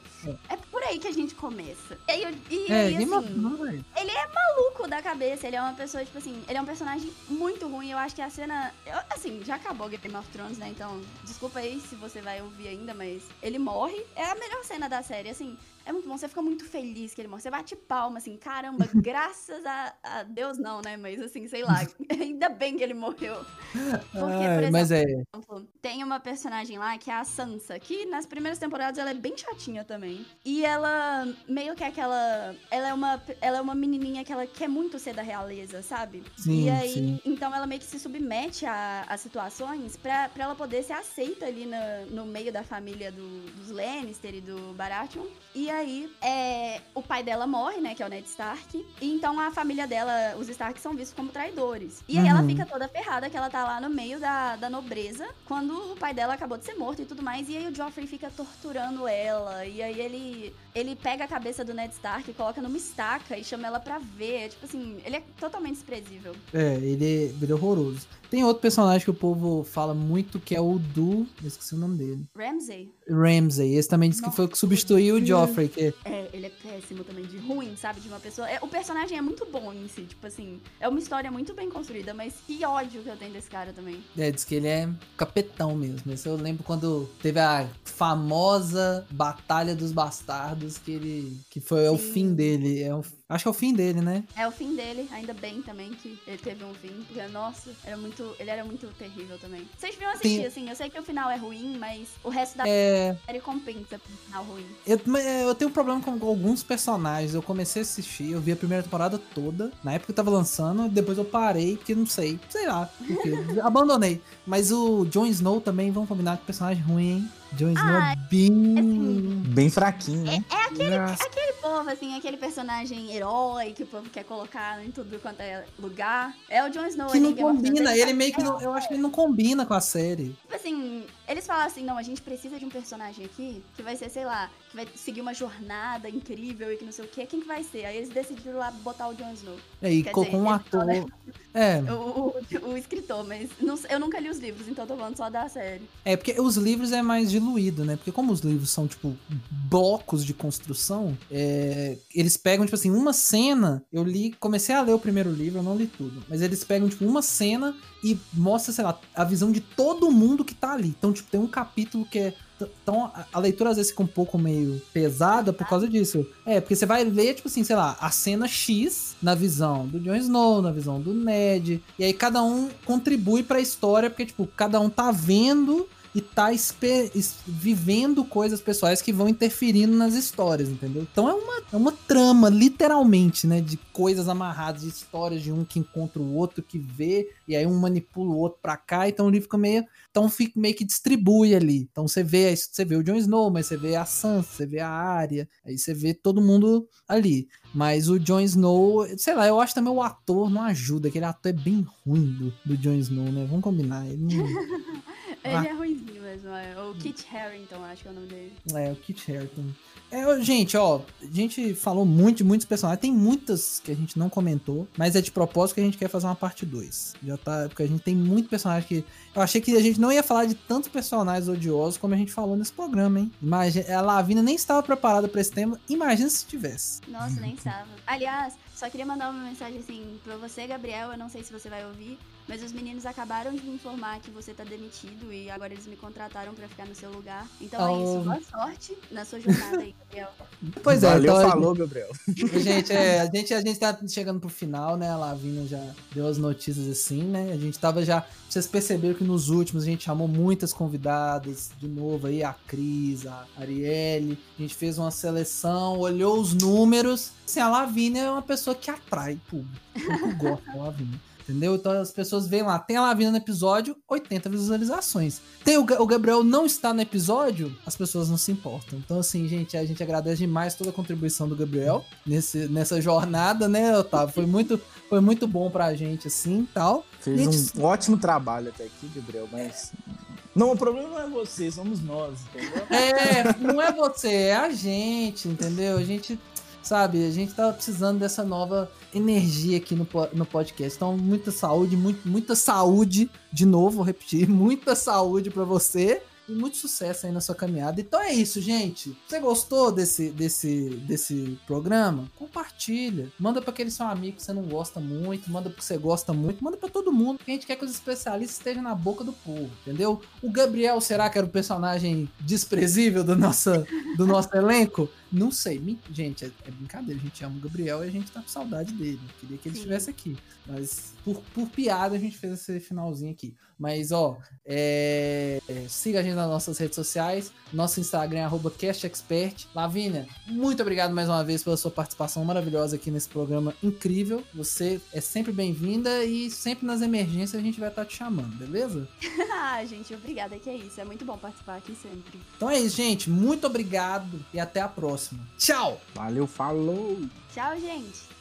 É por aí que a gente começa. E, aí, e, é, assim, ele é maluco da cabeça. Ele é uma pessoa, tipo assim, ele é um personagem muito ruim. Eu acho que a cena. Eu, assim, já acabou Game of Thrones, né? Então, desculpa aí se você vai ouvir ainda, mas ele morre. É a melhor cena da série. Assim, é muito bom, você fica muito feliz que ele morre. Você bate palma, assim, caramba, *laughs* graças a, a, Deus não, né? Mas assim, sei lá, *laughs* ainda bem que ele morreu. Porque, Ai, por exemplo, mas é... tem uma personagem lá que é a Sansa, que nas primeiras temporadas ela é bem chatinha também. E ela meio que é aquela. Ela é uma, ela é uma menininha que ela quer muito ser da realeza, sabe? Sim, e aí, sim. então ela meio que se submete a, a situações pra, pra ela poder ser aceita ali no, no meio da família do, dos Lannister e do Baratheon. E aí, é, o pai dela morre, né? Que é o Ned Stark. E então a família dela, os Stark, são vistos como traidores. E aí ela uhum. fica toda ferrada que ela tá lá no meio da, da nobreza, quando o pai dela acabou de ser morto e tudo mais. E aí o Joffrey fica torturando ela. E aí ele, ele pega a cabeça do Ned Stark coloca numa estaca e chama ela pra ver. Tipo assim, ele é totalmente desprezível. É, ele é, ele é horroroso. Tem outro personagem que o povo fala muito que é o do. Eu esqueci o nome dele. Ramsay. Ramsay. Esse também disse Nossa, que foi o que substituiu o Joffrey. Que... É, ele é péssimo também, de ruim, sabe? De uma pessoa. É, o personagem é muito bom em si, tipo assim. É uma história muito bem construída, mas que ódio que eu tenho desse cara também. É, diz que ele é capetão mesmo. Esse eu lembro quando teve a famosa Batalha dos Bastardos, que ele. que foi o fim dele. É Acho que é o fim dele, né? É o fim dele, ainda bem também que ele teve um fim. Porque, nossa, era muito, ele era muito terrível também. Vocês viram assistir, Sim. assim, eu sei que o final é ruim, mas o resto da é... série compensa pro final ruim. Eu, é, eu tenho um problema com alguns personagens. Eu comecei a assistir, eu vi a primeira temporada toda, na época que eu tava lançando, depois eu parei, porque não sei, sei lá, porque *laughs* abandonei. Mas o Jon Snow também, vamos combinar que personagem ruim, hein? Jon Snow ah, é bem. Assim, bem fraquinho, né? É, é aquele, aquele povo, assim, aquele personagem herói que o povo quer colocar em tudo quanto é lugar. É o Jon Snow. Que não combina, ele meio que não. Eu acho que ele não combina com a série. Tipo assim, eles falam assim: não, a gente precisa de um personagem aqui que vai ser, sei lá, vai seguir uma jornada incrível e que não sei o quê. Quem que vai ser? Aí eles decidiram lá botar o Jon Snow. É, e com um ator. É. *laughs* O, o, o, escritor, mas não, eu nunca li os livros, então tô falando só da série. É, porque os livros é mais diluído, né? Porque como os livros são, tipo, blocos de construção, é, eles pegam, tipo assim, uma cena. Eu li, comecei a ler o primeiro livro, eu não li tudo. Mas eles pegam, tipo, uma cena e mostra, sei lá, a visão de todo mundo que tá ali. Então, tipo, tem um capítulo que é Então a, a leitura às vezes fica um pouco meio pesada por causa disso. É, porque você vai ler, tipo assim, sei lá, a cena X na visão do Jon Snow, na visão do Ned. E aí cada um contribui pra história, porque, tipo, cada um tá vendo e tá vivendo coisas pessoais que vão interferindo nas histórias, entendeu? Então é uma, é uma trama, literalmente, né? De coisas amarradas, de histórias de um que encontra o outro, que vê, e aí um manipula o outro pra cá, então o livro fica meio. Então fica meio que distribui ali. Então você vê, você vê o Jon Snow, mas você vê a Sansa, você vê a Arya, aí você vê todo mundo ali. Mas o Jon Snow, sei lá, eu acho também o ator não ajuda. Aquele ator é bem ruim do, do Jon Snow, né? Vamos combinar. Ele não... *laughs* Ele é ruimzinho mesmo, é. O Kit Harington, acho que é o nome dele. É, o Kit Harington. É, gente, ó, a gente falou muito de muitos personagens. Tem muitas que a gente não comentou, mas é de propósito que a gente quer fazer uma parte 2. Já tá. Porque a gente tem muito personagem que. Eu achei que a gente não ia falar de tantos personagens odiosos como a gente falou nesse programa, hein? Mas a Lavina nem estava preparada para esse tema. Imagina se tivesse. Nossa, nem estava. Aliás, só queria mandar uma mensagem assim pra você, Gabriel. Eu não sei se você vai ouvir, mas os meninos acabaram de me informar que você tá demitido e agora eles me contrataram para ficar no seu lugar. Então oh. é isso. Boa sorte na sua jornada aí, Gabriel. *laughs* Pois é, Valeu, então, falou, Gabriel. *laughs* Gente, é, a gente, a gente tá chegando pro final, né? A Lavina já deu as notícias assim, né? A gente tava já. Vocês perceberam que nos últimos a gente chamou muitas convidadas, de novo aí, a Cris, a Arielle. A gente fez uma seleção, olhou os números. Assim, a Lavínia é uma pessoa que atrai público. Eu gosto da Lavínia. *laughs* Entendeu? Então as pessoas veem lá, tem a Lavina no episódio, 80 visualizações. Tem o, o, Gabriel não está no episódio, as pessoas não se importam. Então, assim, gente, a gente agradece demais toda a contribuição do Gabriel nesse, nessa jornada, né, Otávio? Foi muito, foi muito bom pra gente, assim tal. Fez gente... um ótimo trabalho até aqui, Gabriel, mas não, o problema não é você, somos nós, entendeu? É, não é você, é a gente, entendeu? A gente Sabe, a gente tava precisando dessa nova energia aqui no, no podcast. Então, muita saúde, muito, muita saúde, de novo, vou repetir, *laughs* muita saúde para você e muito sucesso aí na sua caminhada. Então é isso, gente. Você gostou desse, desse, desse programa? Compartilha. Manda para aquele seu amigo que você não gosta muito, manda porque você gosta muito, manda para todo mundo. Que a gente quer que os especialistas estejam na boca do povo, entendeu? O Gabriel, será que era o personagem desprezível do nosso, do nosso elenco? Não sei. Gente, é, é, brincadeira. A gente ama o Gabriel e a gente tá com saudade dele. Queria que ele Sim. estivesse aqui. Mas por, por piada a gente fez esse finalzinho aqui. Mas, ó, é, siga a gente nas nossas redes sociais. Nosso Instagram é CastExpert. Lavínia, muito obrigado mais uma vez pela sua participação maravilhosa aqui nesse programa incrível. Você é sempre bem-vinda e sempre nas emergências a gente vai estar tá te chamando, beleza? *laughs* ah, gente, obrigada, que é isso. É muito bom participar aqui sempre. Então é isso, gente. Muito obrigado e até a próxima próxima. Tchau! Valeu, falou! Tchau, gente!